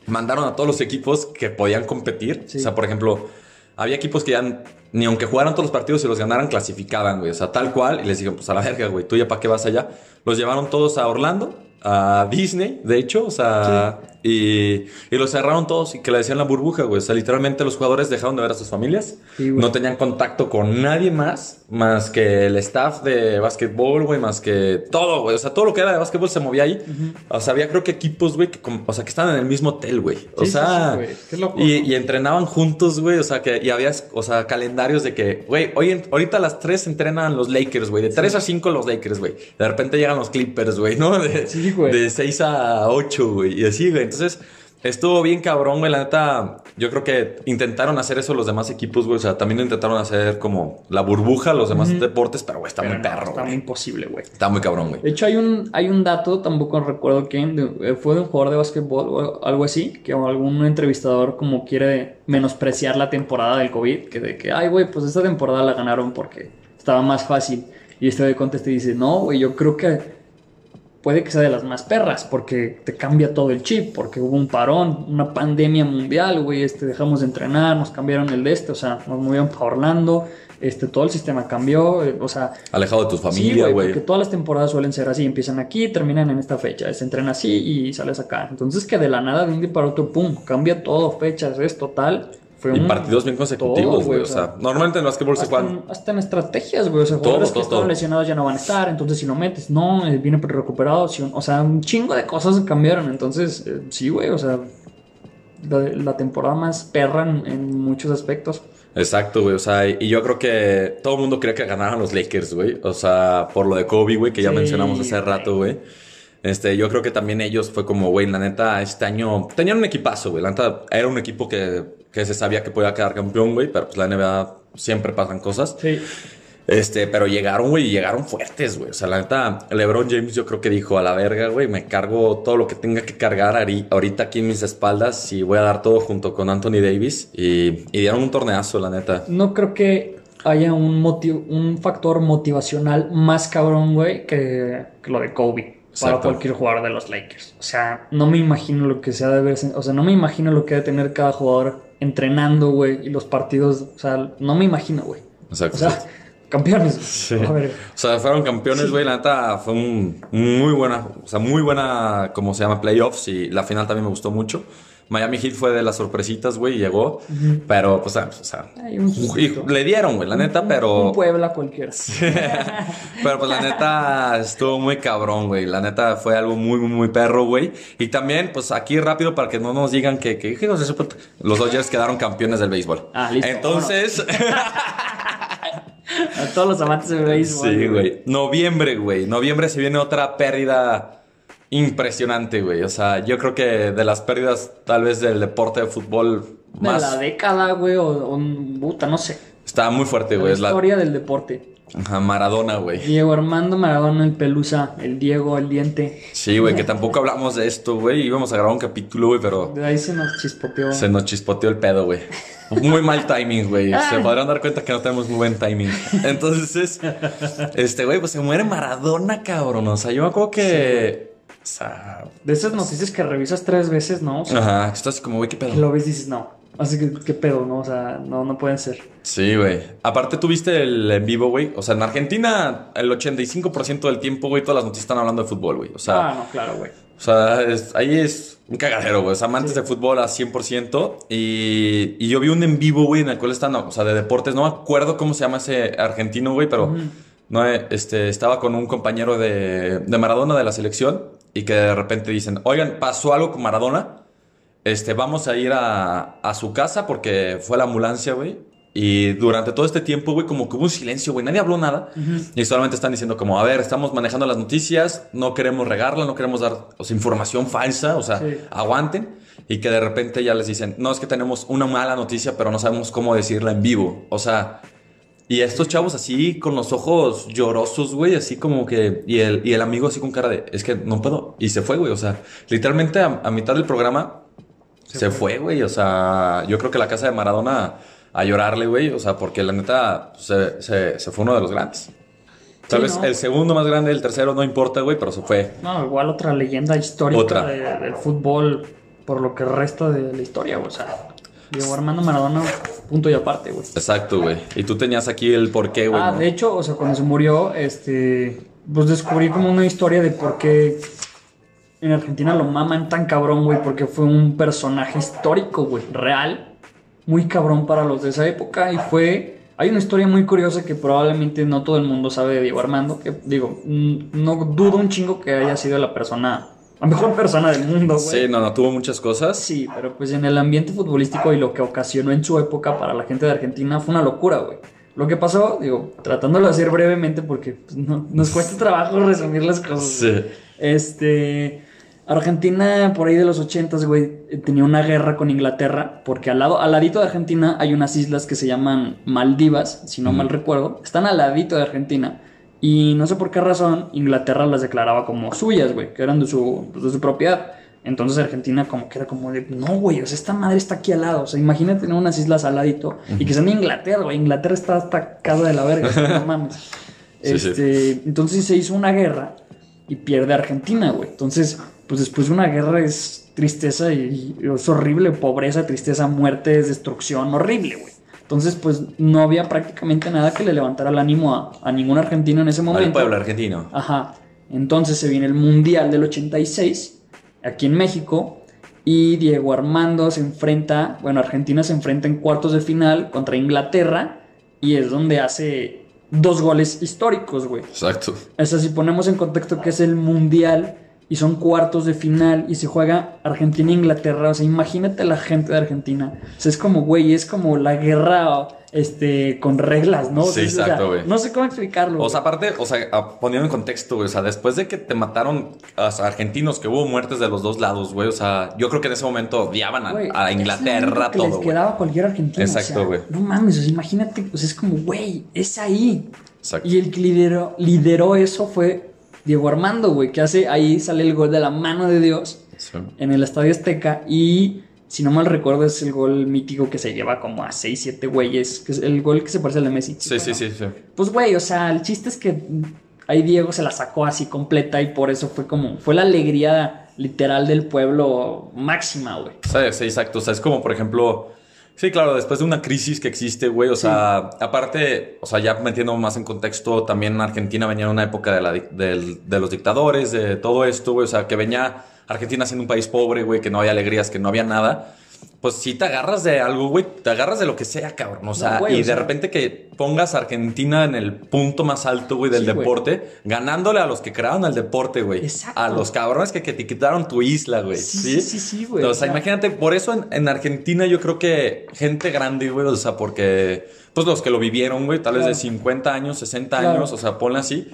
mandaron a todos los equipos que podían competir. Sí. O sea, por ejemplo, había equipos que ya ni aunque jugaran todos los partidos y los ganaran, clasificaban, güey. O sea, tal cual. Y les dijeron, pues a la verga, güey, tú ya para qué vas allá. Los llevaron todos a Orlando, a Disney, de hecho, o sea, y, y los cerraron todos y que le decían la burbuja, güey. O sea, literalmente los jugadores dejaron de ver a sus familias. Sí, no tenían contacto con nadie más, más que el staff de básquetbol, güey, más que todo, güey. O sea, todo lo que era de básquetbol se movía ahí. O sea, había creo que equipos, güey, que, o sea, que estaban en el mismo hotel, güey. O Sí, sea, sí. Qué loco, y, ¿no? y entrenaban juntos, güey. O sea, que y había, o sea, calendarios de que, güey, hoy en- ahorita a las 3 entrenan los Lakers, güey. De 3 a 5 los Lakers, güey. De repente llegan los Clippers, güey, ¿no? De, Sí, güey. de 6 a 8, güey. Y así, güey. Entonces, estuvo bien cabrón, güey. La neta, yo creo que intentaron hacer eso los demás equipos, güey. O sea, también intentaron hacer como la burbuja los demás deportes, pero, güey, está Pero muy no, perro, Está muy imposible, güey. Está muy cabrón, güey. De hecho, hay un, hay un dato, tampoco recuerdo quién, de- eh, fue de un jugador de básquetbol o algo así, que algún entrevistador como quiere menospreciar la temporada del COVID, que de que, ay, güey, pues esta temporada la ganaron porque estaba más fácil. Y este güey contesta y dice, no, güey, yo creo que puede que sea de las más perras, porque te cambia todo el chip, porque hubo un parón, una pandemia mundial, güey, este, dejamos de entrenar, nos cambiaron el de este, o sea, nos movieron para Orlando, este, todo el sistema cambió, eh, o sea, Alejado de tu familia, güey. Porque todas las temporadas suelen ser así, empiezan aquí, terminan en esta fecha, se entrena así y sales acá. Entonces que de la nada, de un día para otro, pum, cambia todo, fechas, es total. Fue y un- partidos bien consecutivos, todo, güey. O sea, normalmente en el básquetbol se juegan. hasta en estrategias, güey. O sea, Todo, jugadores que todo, estaban todo. lesionados ya no van a estar, entonces si lo metes, no, eh, viene recuperado. si- o sea, un chingo de cosas cambiaron. Entonces, eh, sí, güey, o sea, la, la temporada más perra en, en muchos aspectos. Exacto, güey. O sea, y yo creo que todo el mundo quería que ganaran los Lakers, güey. O sea, por lo de Kobe, güey, que ya Sí, mencionamos hace rato, güey. Este, yo creo que también ellos fue como, güey, la neta, este año tenían un equipazo, güey. La neta, era un equipo que, que se sabía que podía quedar campeón, güey, pero pues la NBA siempre pasan cosas. Sí. Este, pero llegaron, güey, y llegaron fuertes, güey. O sea, la neta, LeBron James yo creo que dijo, a la verga, güey, me cargo todo lo que tenga que cargar ahorita aquí en mis espaldas y voy a dar todo junto con Anthony Davis. Y, y dieron un torneazo, la neta. No creo que haya un, motiv- un factor motivacional más cabrón, güey, que, que lo de Kobe. Para cualquier jugador de los Lakers. O sea, no me imagino lo que sea de ver. O sea, no me imagino lo que debe tener cada jugador entrenando, güey, y los partidos. O sea, no me imagino, güey. Exacto. O sea, *laughs* campeones. Sí. A ver. O sea, fueron campeones, güey. La neta fue un muy buena, o sea, muy buena, como se llama, playoffs. Y la final también me gustó mucho. Miami Heat fue de las sorpresitas, güey, y llegó. Pero, pues, o sea, Hay un sustito. y le dieron, güey, la neta, pero. Un Puebla cualquiera. *laughs* Pero pues la neta estuvo muy cabrón, güey. La neta fue algo muy, muy, muy perro, güey. Y también, pues aquí rápido para que no nos digan que, que, que los Dodgers quedaron campeones del béisbol. Ah, listo, Entonces, *laughs* *laughs* A todos los amantes del béisbol. sí, güey. Noviembre, güey. Noviembre se viene otra pérdida impresionante, güey. O sea, yo creo que de las pérdidas tal vez del deporte de fútbol De más... la década, güey, o, o puta, no sé. Está muy fuerte, La güey. Es la... historia del deporte. Ajá, Maradona, güey. Diego Armando Maradona, el Pelusa, el Diego, el Diente. Sí, güey, que tampoco hablamos de esto, güey. Íbamos a grabar un capítulo, güey, pero... De ahí se nos chispoteó. Se nos chispoteó el pedo, güey. Muy mal timing, güey. *laughs* Se podrán dar cuenta que no tenemos muy buen timing. Entonces, este, güey, pues se muere Maradona, cabrón. O sea, yo me acuerdo que. O sea. De esas noticias que revisas tres veces, ¿no? O sea, Ajá, que estás como, güey, qué que pedo. lo ves y dices, no. Así que, ¿qué pedo, no? O sea, no, no pueden ser. Sí, güey. Aparte, tuviste el en vivo, güey. O sea, en Argentina, el 85% del tiempo, güey, todas las noticias están hablando de fútbol, güey. O sea, ah, no, claro, güey. O sea, es- ahí es un cagadero, güey. O sea, amantes de fútbol a 100%. Y, y yo vi un en vivo, güey, en el cual están, o sea, de deportes. No me acuerdo cómo se llama ese argentino, güey, pero no, eh, este, estaba con un compañero de, de Maradona de la selección. Y que de repente dicen, oigan, pasó algo con Maradona. Este, vamos a ir a, a su casa porque fue la ambulancia, güey. Y durante todo este tiempo, güey, como que hubo un silencio, güey. Nadie habló nada. Y solamente están diciendo como, a ver, estamos manejando las noticias, no queremos regarla, no queremos dar o sea, información falsa, o sea, Sí. aguanten. Y que de repente ya les dicen, no, es que tenemos una mala noticia, pero no sabemos cómo decirla en vivo. O sea, y estos chavos así con los ojos llorosos, güey, así como que... Y el, y el amigo así con cara de, es que no puedo. Y se fue, güey. O sea, literalmente a, a mitad del programa se, fue, güey. O sea, yo creo que la casa de Maradona a llorarle, güey. O sea, porque la neta se, se- se fue uno de los grandes. Tal Sí, vez ¿no? el segundo más grande, el tercero no importa, güey, pero se fue. No, igual otra leyenda histórica Otra. de- del fútbol por lo que resta de la historia, güey. O sea, Diego Armando Maradona, punto y aparte, güey. Exacto, güey. Y tú tenías aquí el porqué, güey. Ah, ¿no? de hecho, o sea, cuando se murió, este, pues descubrí como una historia de por qué en Argentina lo maman tan cabrón, güey, porque fue un personaje histórico, güey, real, muy cabrón para los de esa época y fue... Hay una historia muy curiosa que probablemente no todo el mundo sabe de Diego Armando, que digo, no dudo un chingo que haya sido la persona, la mejor persona del mundo, güey. Sí, no, no, tuvo muchas cosas. Sí, pero pues en el ambiente futbolístico y lo que ocasionó en su época para la gente de Argentina fue una locura, güey. Lo que pasó, digo, tratándolo de hacer brevemente porque pues, no- nos cuesta trabajo *laughs* resumir las cosas. Sí. Este. Argentina, por ahí de los 80, güey, tenía una guerra con Inglaterra, porque al lado, al ladito de Argentina hay unas islas que se llaman Maldivas, si no mal recuerdo. Están al ladito de Argentina. Y no sé por qué razón Inglaterra las declaraba como suyas, güey, que eran de su, pues, de su propiedad. Entonces Argentina como que era como de, no, güey, o sea, esta madre está aquí al lado. O sea, imagínate tener unas islas al ladito y que sean de Inglaterra, güey. Inglaterra está hasta casa de la verga, *laughs* no mames. Sí, sí. Este, entonces se hizo una guerra y pierde Argentina, güey. Entonces, pues después de una guerra es tristeza y, y es horrible, pobreza, tristeza, muerte, destrucción, horrible, güey. Entonces, pues no había prácticamente nada que le levantara el ánimo a, a ningún argentino en ese Al momento. pueblo argentino. Ajá. Entonces se viene el Mundial del 86, aquí en México, y Diego Armando se enfrenta, bueno, Argentina se enfrenta en cuartos de final contra Inglaterra, y es donde hace dos goles históricos, güey. Exacto. O sea, si ponemos en contexto que es el Mundial y son cuartos de final y se juega Argentina e Inglaterra, o sea, imagínate la gente de Argentina. O sea, es como, güey, es como la guerra este, con reglas, ¿no? Sí, o sea, exacto, güey. No sé cómo explicarlo. O sea, aparte, o sea, poniendo en contexto, güey, o sea, después de que te mataron a los argentinos, que hubo muertes de los dos lados, güey, o sea, yo creo que en ese momento odiaban a, Güey, a Inglaterra que todo, les quedaba cualquier argentino. Exacto, o sea, güey. No mames, o sea, imagínate, o sea, es como, güey, es ahí. Exacto. Y el que lideró, lideró eso fue Diego Armando, güey, que hace, ahí sale el gol de la mano de Dios Sí. en el Estadio Azteca y si no mal recuerdo es el gol mítico que se lleva como a 6, 7 güeyes, que es el gol que se parece al de Messi. Sí, sí, sí, sí. Pues güey, o sea, el chiste es que ahí Diego se la sacó así completa y por eso fue como, fue la alegría literal del pueblo máxima, güey. Sí, sí, exacto. O sea, es como, por ejemplo, sí, claro, después de una crisis que existe, güey, o sea, aparte, o sea, ya metiendo más en contexto, también Argentina venía en una época de, la, del- de los dictadores, de todo esto, güey, o sea, que venía Argentina siendo un país pobre, güey, que no había alegrías, que no había nada. Pues si te agarras de algo, güey, te agarras de lo que sea, cabrón. O sea, No, güey, y o de repente que pongas a Argentina en el punto más alto, güey, del Sí, güey. deporte, ganándole a los que crearon el deporte, güey. Exacto. A los cabrones que, que te quitaron tu isla, güey. Sí, sí, sí, sí, güey. O sea, imagínate, por eso en, en Argentina yo creo que gente grande, güey, o sea, porque, pues los que lo vivieron, güey, tal vez de Claro. 50 años, 60 Claro. años, o sea, ponle así,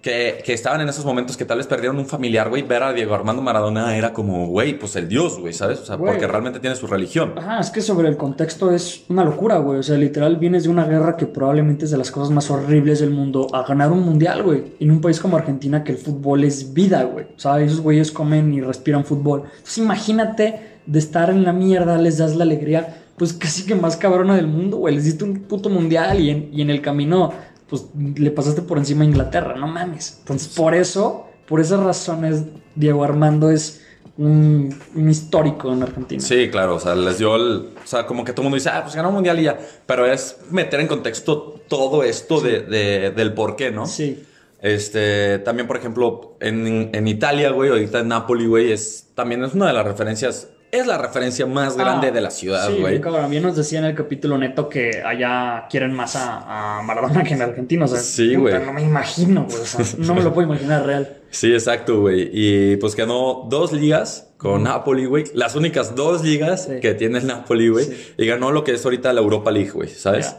que, que estaban en esos momentos que tal vez perdieron un familiar, güey, ver a Diego Armando Maradona era como, güey, pues el dios, güey, ¿sabes? O sea, Güey. porque realmente tiene su religión. Ajá, es que sobre el contexto es una locura, güey. O sea, literal vienes de una guerra que probablemente es de las cosas más horribles del mundo a ganar un mundial, güey. En un país como Argentina que el fútbol es vida, güey. O sea, esos güeyes comen y respiran fútbol. Entonces imagínate de estar en la mierda, les das la alegría, pues casi que más cabrona del mundo, güey. Les diste un puto mundial y en, y en el camino, pues le pasaste por encima a Inglaterra, no mames. Entonces, por eso, por esas razones, Diego Armando es un, un histórico en Argentina. Sí, claro, o sea, les dio el. O sea, como que todo el mundo dice, ah, pues ganó un mundial y ya. Pero es meter en contexto todo esto de, de- del por qué, ¿no? Sí. Este, también, por ejemplo, en, en Italia, güey, ahorita en Nápoli, güey, es también es una de las referencias, es la referencia más grande Ah, de la ciudad, sí, güey. cabrón, bien nos decía en el capítulo neto que allá quieren más a, a Maradona que en Argentina. O sea, Sí, güey. No me imagino, güey. O sea, no me lo puedo imaginar real. *laughs* Sí, exacto, güey. Y pues ganó dos ligas con Napoli, güey. Las únicas dos ligas Sí. que tiene el Napoli, güey. Sí. Y ganó lo que es ahorita la Europa League, güey, ¿sabes?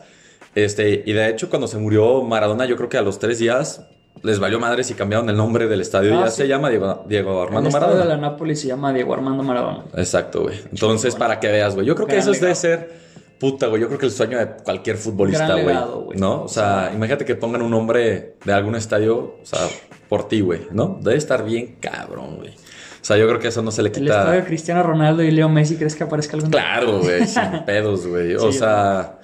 Este, y de hecho, cuando se murió Maradona, yo creo que a los tres días les valió madres y cambiaron el nombre del estadio. Ah, ya sí. se llama Diego, Diego Armando el estadio Maradona. de la Nápoles se llama Diego Armando Maradona. Exacto, güey. Entonces, para que veas, güey. Yo creo que eso es de legado. ser puta, güey. Yo creo que el sueño de cualquier futbolista, güey. ¿No? O sea, imagínate que pongan un nombre de algún estadio, o sea, por ti, güey, ¿no? Debe estar bien cabrón, güey. O sea, yo creo que eso no se le El quita. estadio de Cristiano Ronaldo y Leo Messi, ¿crees que aparezca algún? Claro, güey, sin *laughs* pedos, güey. O Sí, sea,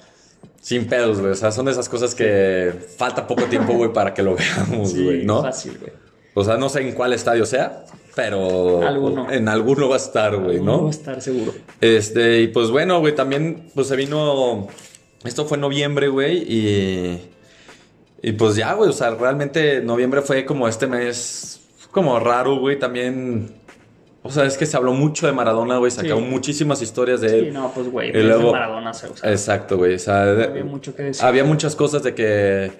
sin pedos, güey. O sea, son de esas cosas que falta poco tiempo, güey, para que lo veamos, Sí, güey, ¿no? fácil, güey. O sea, no sé en cuál estadio sea, pero Alguno. en alguno va a estar, güey, No va a estar seguro. Este, y pues bueno, güey, también pues se vino. Esto fue en noviembre, güey, y. Y pues ya, güey, o sea, realmente noviembre fue como este mes como raro, güey, también. O sea, es que se habló mucho de Maradona, güey, sacaron Sí. muchísimas historias de él. Sí, no, pues güey, Y desde luego- Maradona se usa. Exacto, güey. O sea, había mucho que decir. había muchas cosas de que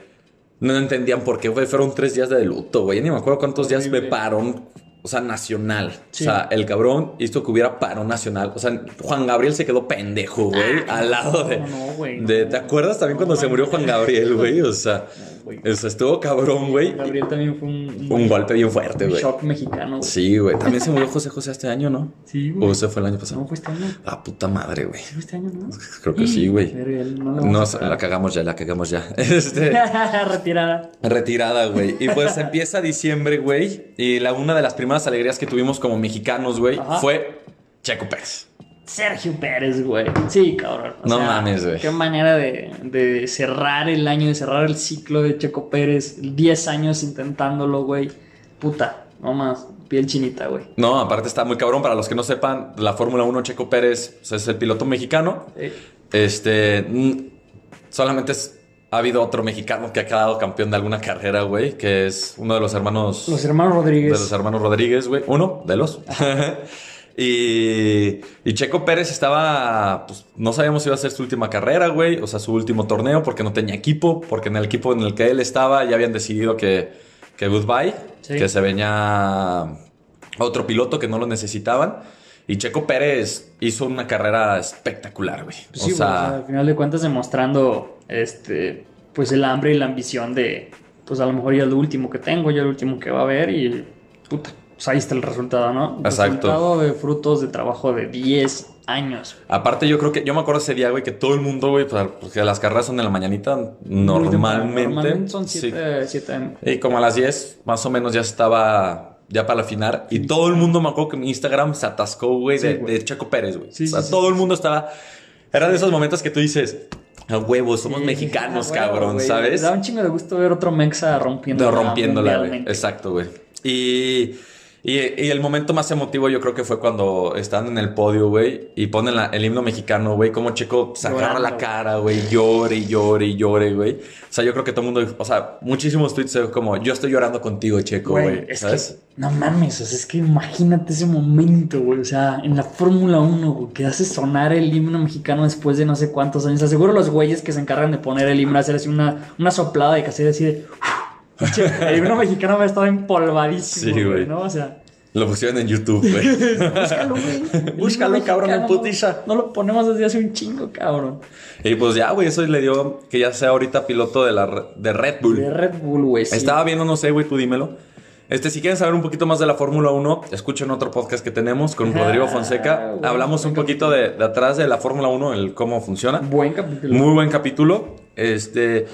no entendían por qué, güey. Fueron tres días de luto, güey. Ni me acuerdo cuántos días Horrible. parón, o sea, nacional. Sí. O sea, el cabrón hizo que hubiera parón nacional. O sea, Juan Gabriel se quedó pendejo, güey, Ah, al lado de, no, no, güey, de-. ¿Te acuerdas también cuando se murió Juan Gabriel, güey? O sea, güey. o sea, estuvo cabrón, güey. Gabriel también fue un, Un golpe bien fuerte, güey. shock mexicano. güey. Sí, güey. También se murió José José este año, ¿no? Sí, güey. O se fue el año pasado. No, fue este año. Ah, puta madre, güey. ¿Sí fue este año, no? Creo que sí, güey. No No, la cagamos ya, la cagamos ya. *laughs* Este. Retirada. Retirada, güey. Y pues *laughs* empieza diciembre, güey. Y la, una de las primeras alegrías que tuvimos como mexicanos, güey, fue Checo Pérez. Sergio Pérez, güey. Sí, cabrón. O No sea, mames, güey. Qué manera de, de cerrar el año, de cerrar el ciclo de Checo Pérez. 10 años intentándolo, güey. Puta, no más. Piel chinita, güey. No, aparte está muy cabrón. Para los que no sepan, la Fórmula 1 Checo Pérez o sea, es el piloto mexicano. Eh, Este. Solamente es- ha habido otro mexicano que ha quedado campeón de alguna carrera, güey, que es uno de los hermanos. los hermanos Rodríguez. De los hermanos Rodríguez, güey. Uno de los. *laughs* y, y Checo Pérez estaba. Pues no sabíamos si iba a ser su última carrera, güey. O sea, su último torneo, porque no tenía equipo. Porque en el equipo en el que él estaba ya habían decidido que, que goodbye. Sí. Que se venía otro piloto que no lo necesitaban. Y Checo Pérez hizo una carrera espectacular, güey. Pues sí, güey, sea, o sea, al final de cuentas demostrando este pues el hambre y la ambición de pues a lo mejor ya es lo último que tengo, ya es lo último que va a haber y puta, pues ahí está el resultado, ¿no? Exacto. Resultado de frutos de trabajo de 10 años. Aparte, yo creo que yo me acuerdo ese día, güey, que todo el mundo, güey, pues, porque las carreras son en la mañanita, normalmente. Normalmente son sí. 7 7 Y como a las 10, más o menos ya estaba ya para la final. Y todo el mundo, me acuerdo que mi Instagram se atascó, güey, de, Sí, Checo Pérez, güey. Sí, o sea, sí, sí. todo el mundo estaba. Era de esos momentos que tú dices, a huevo, somos mexicanos, cabrón, ¿sabes? Da un chingo de gusto ver otro Mexa rompiendo. De rompiéndola, güey. Exacto, güey. Y, y, y el momento más emotivo yo creo que fue cuando están en el podio, güey, y ponen la- el himno mexicano, güey, como Checo se agarra la cara, güey, llore y llore y llore, güey. O sea, yo creo que todo el mundo, o sea, muchísimos tweets como, yo estoy llorando contigo, Checo, Güey, güey, es ¿sabes? que, no mames, o sea, es que imagínate ese momento, güey. O sea, en la Fórmula 1, güey, que hace sonar el himno mexicano después de no sé cuántos años. Aseguro los güeyes que se encargan de poner el himno, hacer así una, una soplada de cassette así de. El himno mexicano me ha estado empolvadísimo, Sí, güey. ¿no? O sea, Lo pusieron en YouTube, güey. *laughs* búscalo, güey. Búscalo, cabrón, en putiza. No lo ponemos desde hace un chingo, cabrón. y pues ya, güey, eso le dio que ya sea ahorita piloto de, la, de Red Bull. De Red Bull, güey. sí. Estaba viendo, no sé, güey, tú dímelo. Este, si quieren saber un poquito más de la Fórmula 1, escuchen otro podcast que tenemos con Ah, Rodrigo Fonseca. bueno, Hablamos un poquito de, de atrás de la Fórmula 1, el cómo funciona. Buen capítulo. Muy buen capítulo. Este.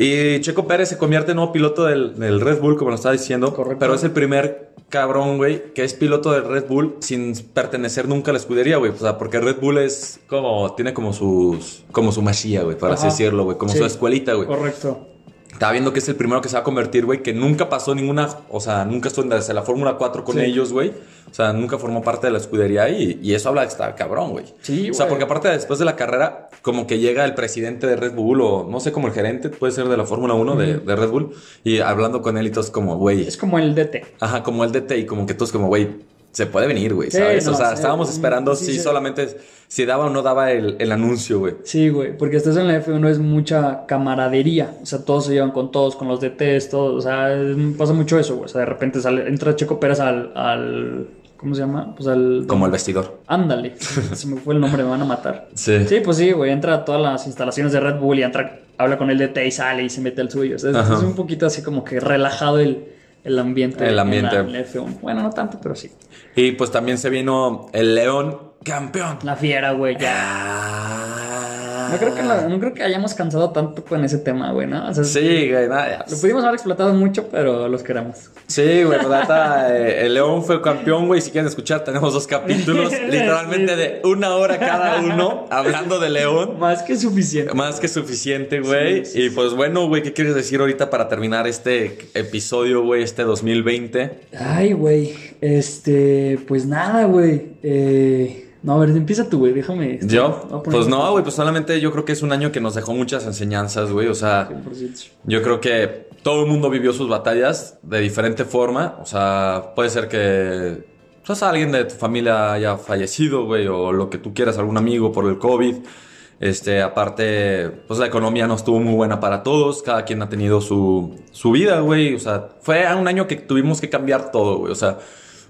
Y Checo Pérez se convierte en nuevo piloto del, del Red Bull, como lo estaba diciendo. Correcto. Pero es el primer cabrón, güey, que es piloto del Red Bull sin pertenecer nunca a la escudería, güey. O sea, porque Red Bull es como. Tiene como sus. Como su masía, güey, por así decirlo, güey. Como Sí. su escuelita, güey. Correcto. Estaba viendo que es el primero que se va a convertir, güey, que nunca pasó ninguna, o sea, nunca estuvo en desde la Fórmula 4 con Sí. ellos, güey. O sea, nunca formó parte de la escudería y, y eso habla de estar cabrón, güey. Sí, O sea, güey. porque aparte después de la carrera, como que llega el presidente de Red Bull o no sé, como el gerente, puede ser de la Fórmula 1 de, de Red Bull, y hablando con él y todos como, güey, Es como el DT. ajá, como el DT y como que todos como, güey, se puede venir, güey, Sí, ¿sabes? o sea, sí, estábamos esperando sí, si solamente, si daba o no daba el, el anuncio, güey. Sí, güey, porque estás en la F1 es mucha camaradería, o sea, todos se llevan con todos, con los DTs, todos, o sea, pasa mucho eso, güey, o sea, de repente sale, entra Checo Pérez al, al, ¿cómo se llama? Pues al... Como el vestidor. Ándale, *laughs* se me fue el nombre, me van a matar. Sí. Sí, pues sí, güey, entra a todas las instalaciones de Red Bull y entra, habla con el DT y sale y se mete al suyo, o sea, es un poquito así como que relajado el, el ambiente. El en la- ambiente. en la F1. Bueno, no tanto, pero sí. Y pues también se vino el León campeón. La fiera, güey, ya. Ah. No creo, que lo- no creo que hayamos cansado tanto con ese tema, güey, ¿no? O sea, Sí, güey, nada. Lo pudimos haber explotado mucho, pero los queremos. Sí, güey, la neta, eh, el León fue campeón, güey. Si quieren escuchar, tenemos dos capítulos, *laughs* literalmente de una hora cada uno, hablando de León. Más que suficiente. Más que suficiente, güey. Sí, sí, y pues bueno, güey, ¿qué quieres decir ahorita para terminar este episodio, güey, este 2020? Ay, güey. Este, pues nada, güey. Eh, no, a ver, empieza tú, güey. Déjame. este, ¿Yo? Pues no, güey, pues solamente yo creo que es un año que nos dejó muchas enseñanzas, güey. O sea, 100%. Yo creo que todo el mundo vivió sus batallas de diferente forma. O sea, puede ser que pues, alguien de tu familia haya fallecido, güey, o lo que tú quieras, algún amigo por el COVID. Este, aparte, pues la economía no estuvo muy buena para todos. Cada quien ha tenido su, su vida, güey. O sea, fue un año que tuvimos que cambiar todo, güey. O sea,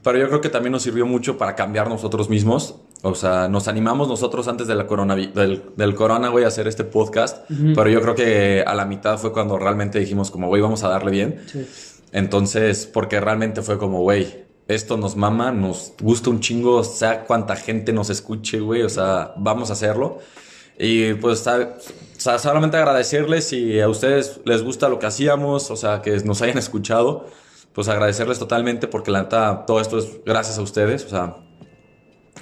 pero yo creo que también nos sirvió mucho para cambiar nosotros mismos. O sea, nos animamos nosotros antes de la coronavi- del, del corona, güey, a hacer este podcast. Ujú. Pero yo creo que a la mitad fue cuando realmente dijimos como, güey, vamos a darle bien. Sí. Entonces, porque realmente fue como, güey, esto nos mama, nos gusta un chingo, sea cuánta gente nos escuche, güey, o sea, vamos a hacerlo. Y pues, o sea, solamente agradecerles si a ustedes les gusta lo que hacíamos, o sea, que nos hayan escuchado, pues agradecerles totalmente porque la neta, todo esto es gracias a ustedes, o sea,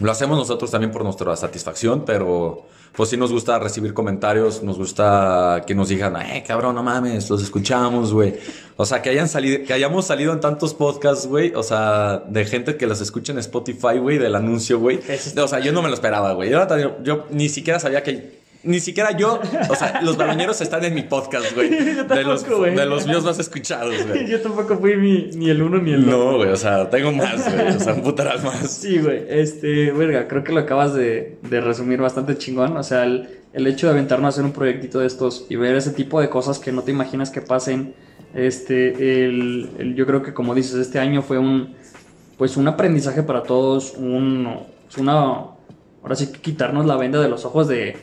lo hacemos nosotros también por nuestra satisfacción, pero pues sí nos gusta recibir comentarios, nos gusta que nos digan, eh, cabrón, no mames, los escuchamos, güey. O sea, que hayan salido, que hayamos salido en tantos podcasts, güey. O sea, de gente que los escucha en Spotify, güey, del anuncio, güey. O sea, yo no me lo esperaba, güey. Yo, yo, yo ni siquiera sabía que. Ni siquiera yo, o sea, los baloñeros están en mi podcast, güey. *laughs* De los, güey. de los míos más escuchados, güey. *laughs* Yo tampoco fui ni, ni el uno ni el dos. No, güey, o sea, tengo más, güey. O sea, un putaral más. Sí, güey. Este, verga, creo que lo acabas de, de resumir bastante chingón. O sea, el, el hecho de aventarnos a hacer un proyectito de estos y ver ese tipo de cosas que no te imaginas que pasen. Este, el, el- yo creo que como dices, este año fue un, pues un aprendizaje para todos, un, una, ahora sí que quitarnos la venda de los ojos de,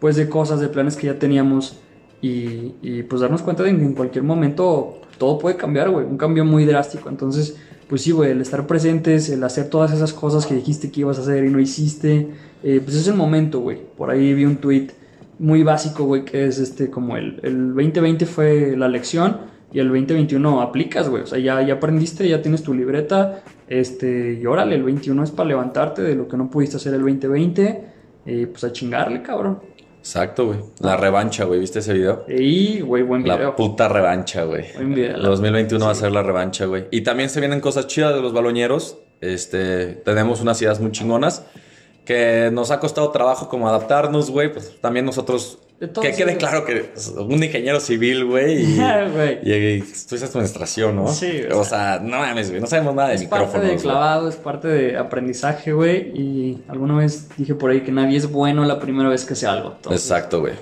pues de cosas, de planes que ya teníamos y, y, pues darnos cuenta de que en cualquier momento todo puede cambiar, güey, un cambio muy drástico. Entonces, pues sí, güey, el estar presentes, el hacer todas esas cosas que dijiste que ibas a hacer y no hiciste, eh, pues es el momento, güey. Por ahí vi un tweet muy básico, güey, que es este como el, el 2020 fue la lección y el 2021 aplicas, güey. O sea, ya, ya aprendiste, ya tienes tu libreta, este, y órale, el 21 es para levantarte de lo que no pudiste hacer el 2020, eh, pues a chingarle, cabrón. Exacto, güey. La revancha, güey. ¿Viste ese video? Y, güey, buen video. La puta revancha, güey. Buen video. El 2021 va a ser la revancha, güey. Y también se vienen cosas chidas de los baloñeros. Este, tenemos unas ideas muy chingonas que nos ha costado trabajo como adaptarnos, güey. Pues también nosotros De que quede claro que es un ingeniero civil, güey, y, *laughs* Güey. y, y estudias administración, ¿no? Sí, o o sea, no mames, güey, no sabemos nada de Es parte micrófonos. de güey. clavado, es parte de aprendizaje, güey. Y alguna vez dije por ahí que nadie es bueno la primera vez que hace algo. Entonces, Exacto, güey.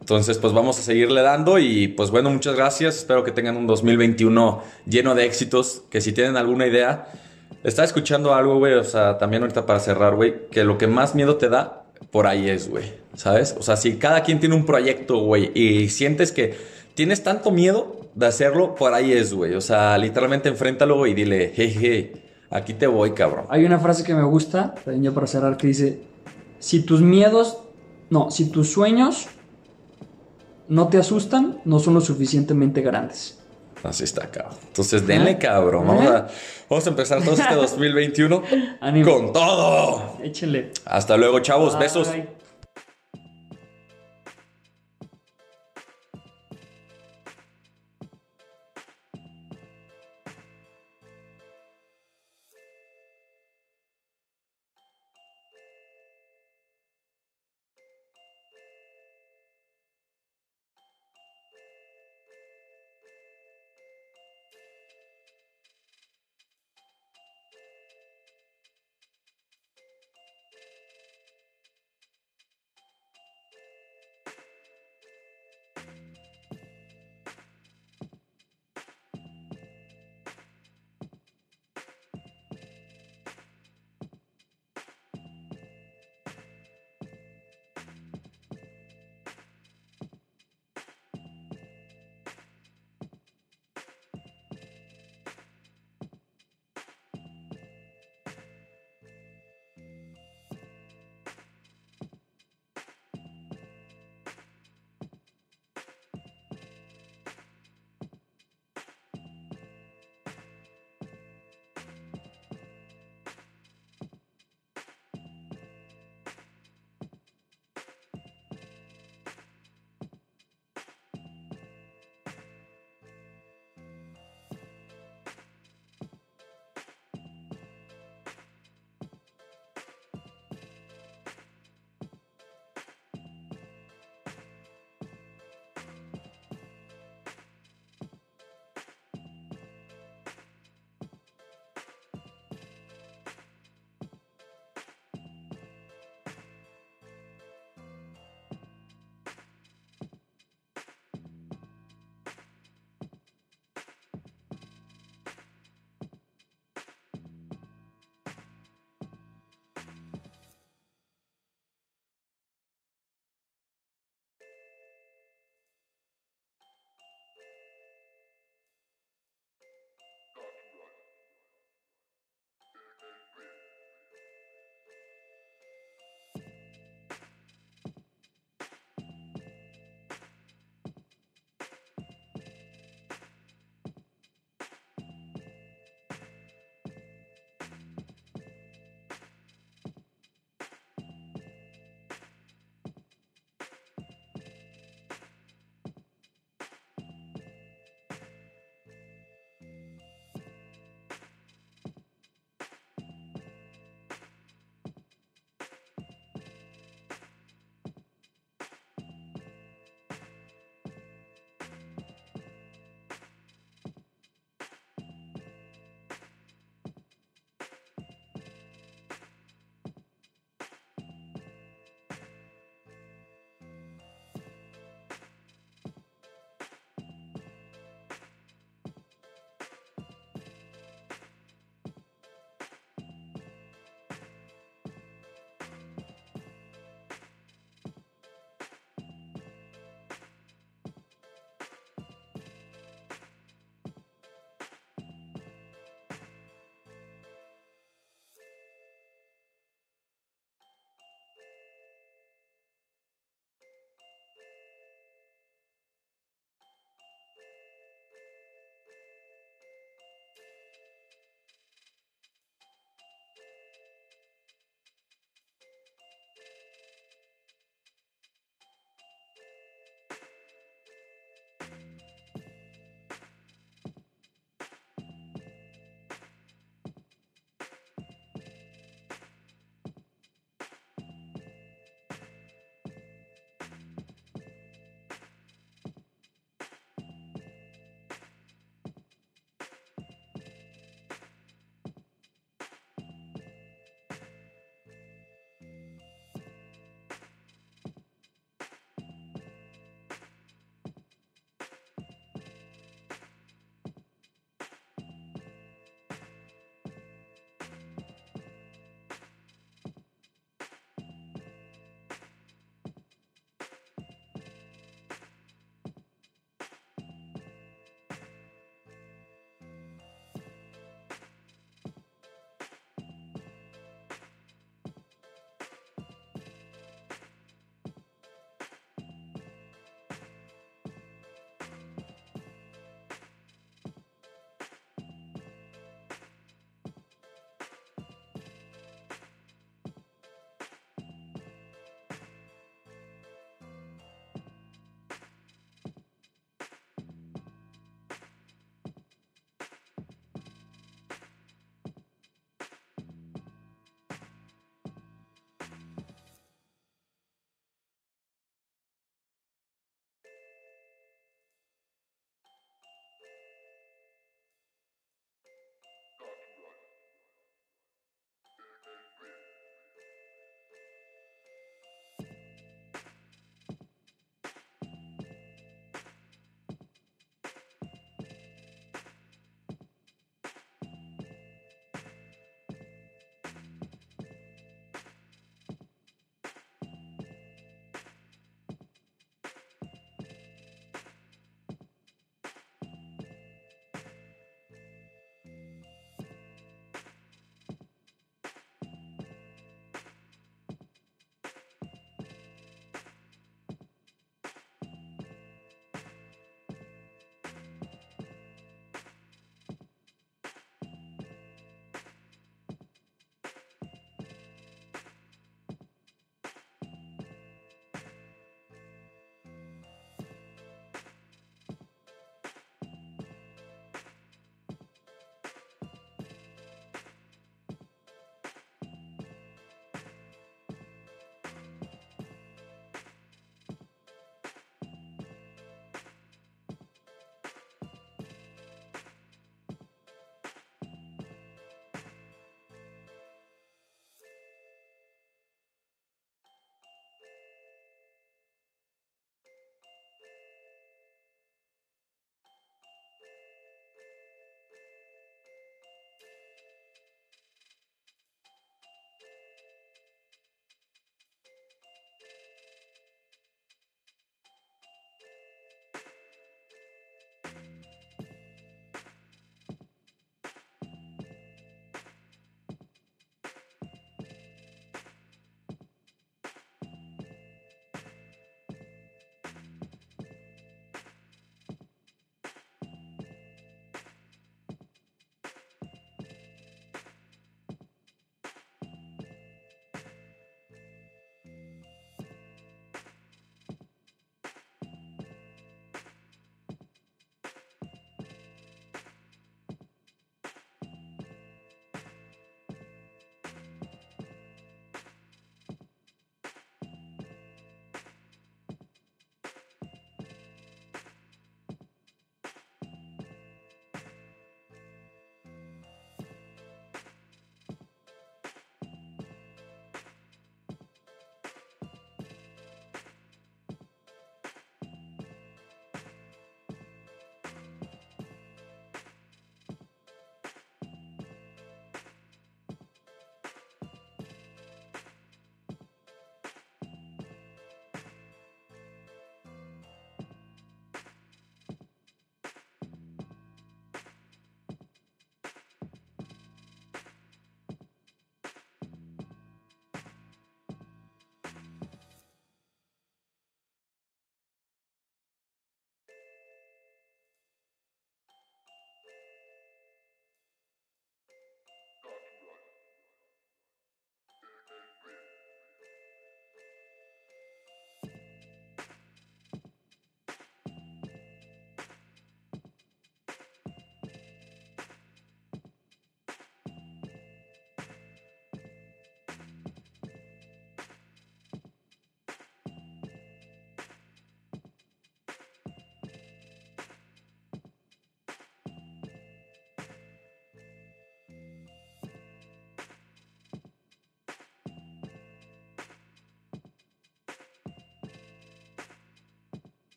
Entonces, pues vamos a seguirle dando y pues bueno, muchas gracias. Espero que tengan un 2021 lleno de éxitos. Que si tienen alguna idea, estaba escuchando algo, güey, o sea, también ahorita para cerrar, güey, que lo que más miedo te da, por ahí es, güey, ¿sabes? O sea, si cada quien tiene un proyecto, güey, y sientes que tienes tanto miedo de hacerlo, por ahí es, güey. O sea, literalmente enfréntalo y dile, hey, hey, aquí te voy, cabrón. Hay una frase que me gusta, también ya para cerrar, que dice: Si tus miedos, no, si tus sueños no te asustan, no son lo suficientemente grandes. Así está, cabrón. Entonces, denle, cabrón. Vamos a, vamos a empezar todo este *laughs* 2021 Ánimo. con todo. Échenle. Hasta luego, chavos. Bye. Besos.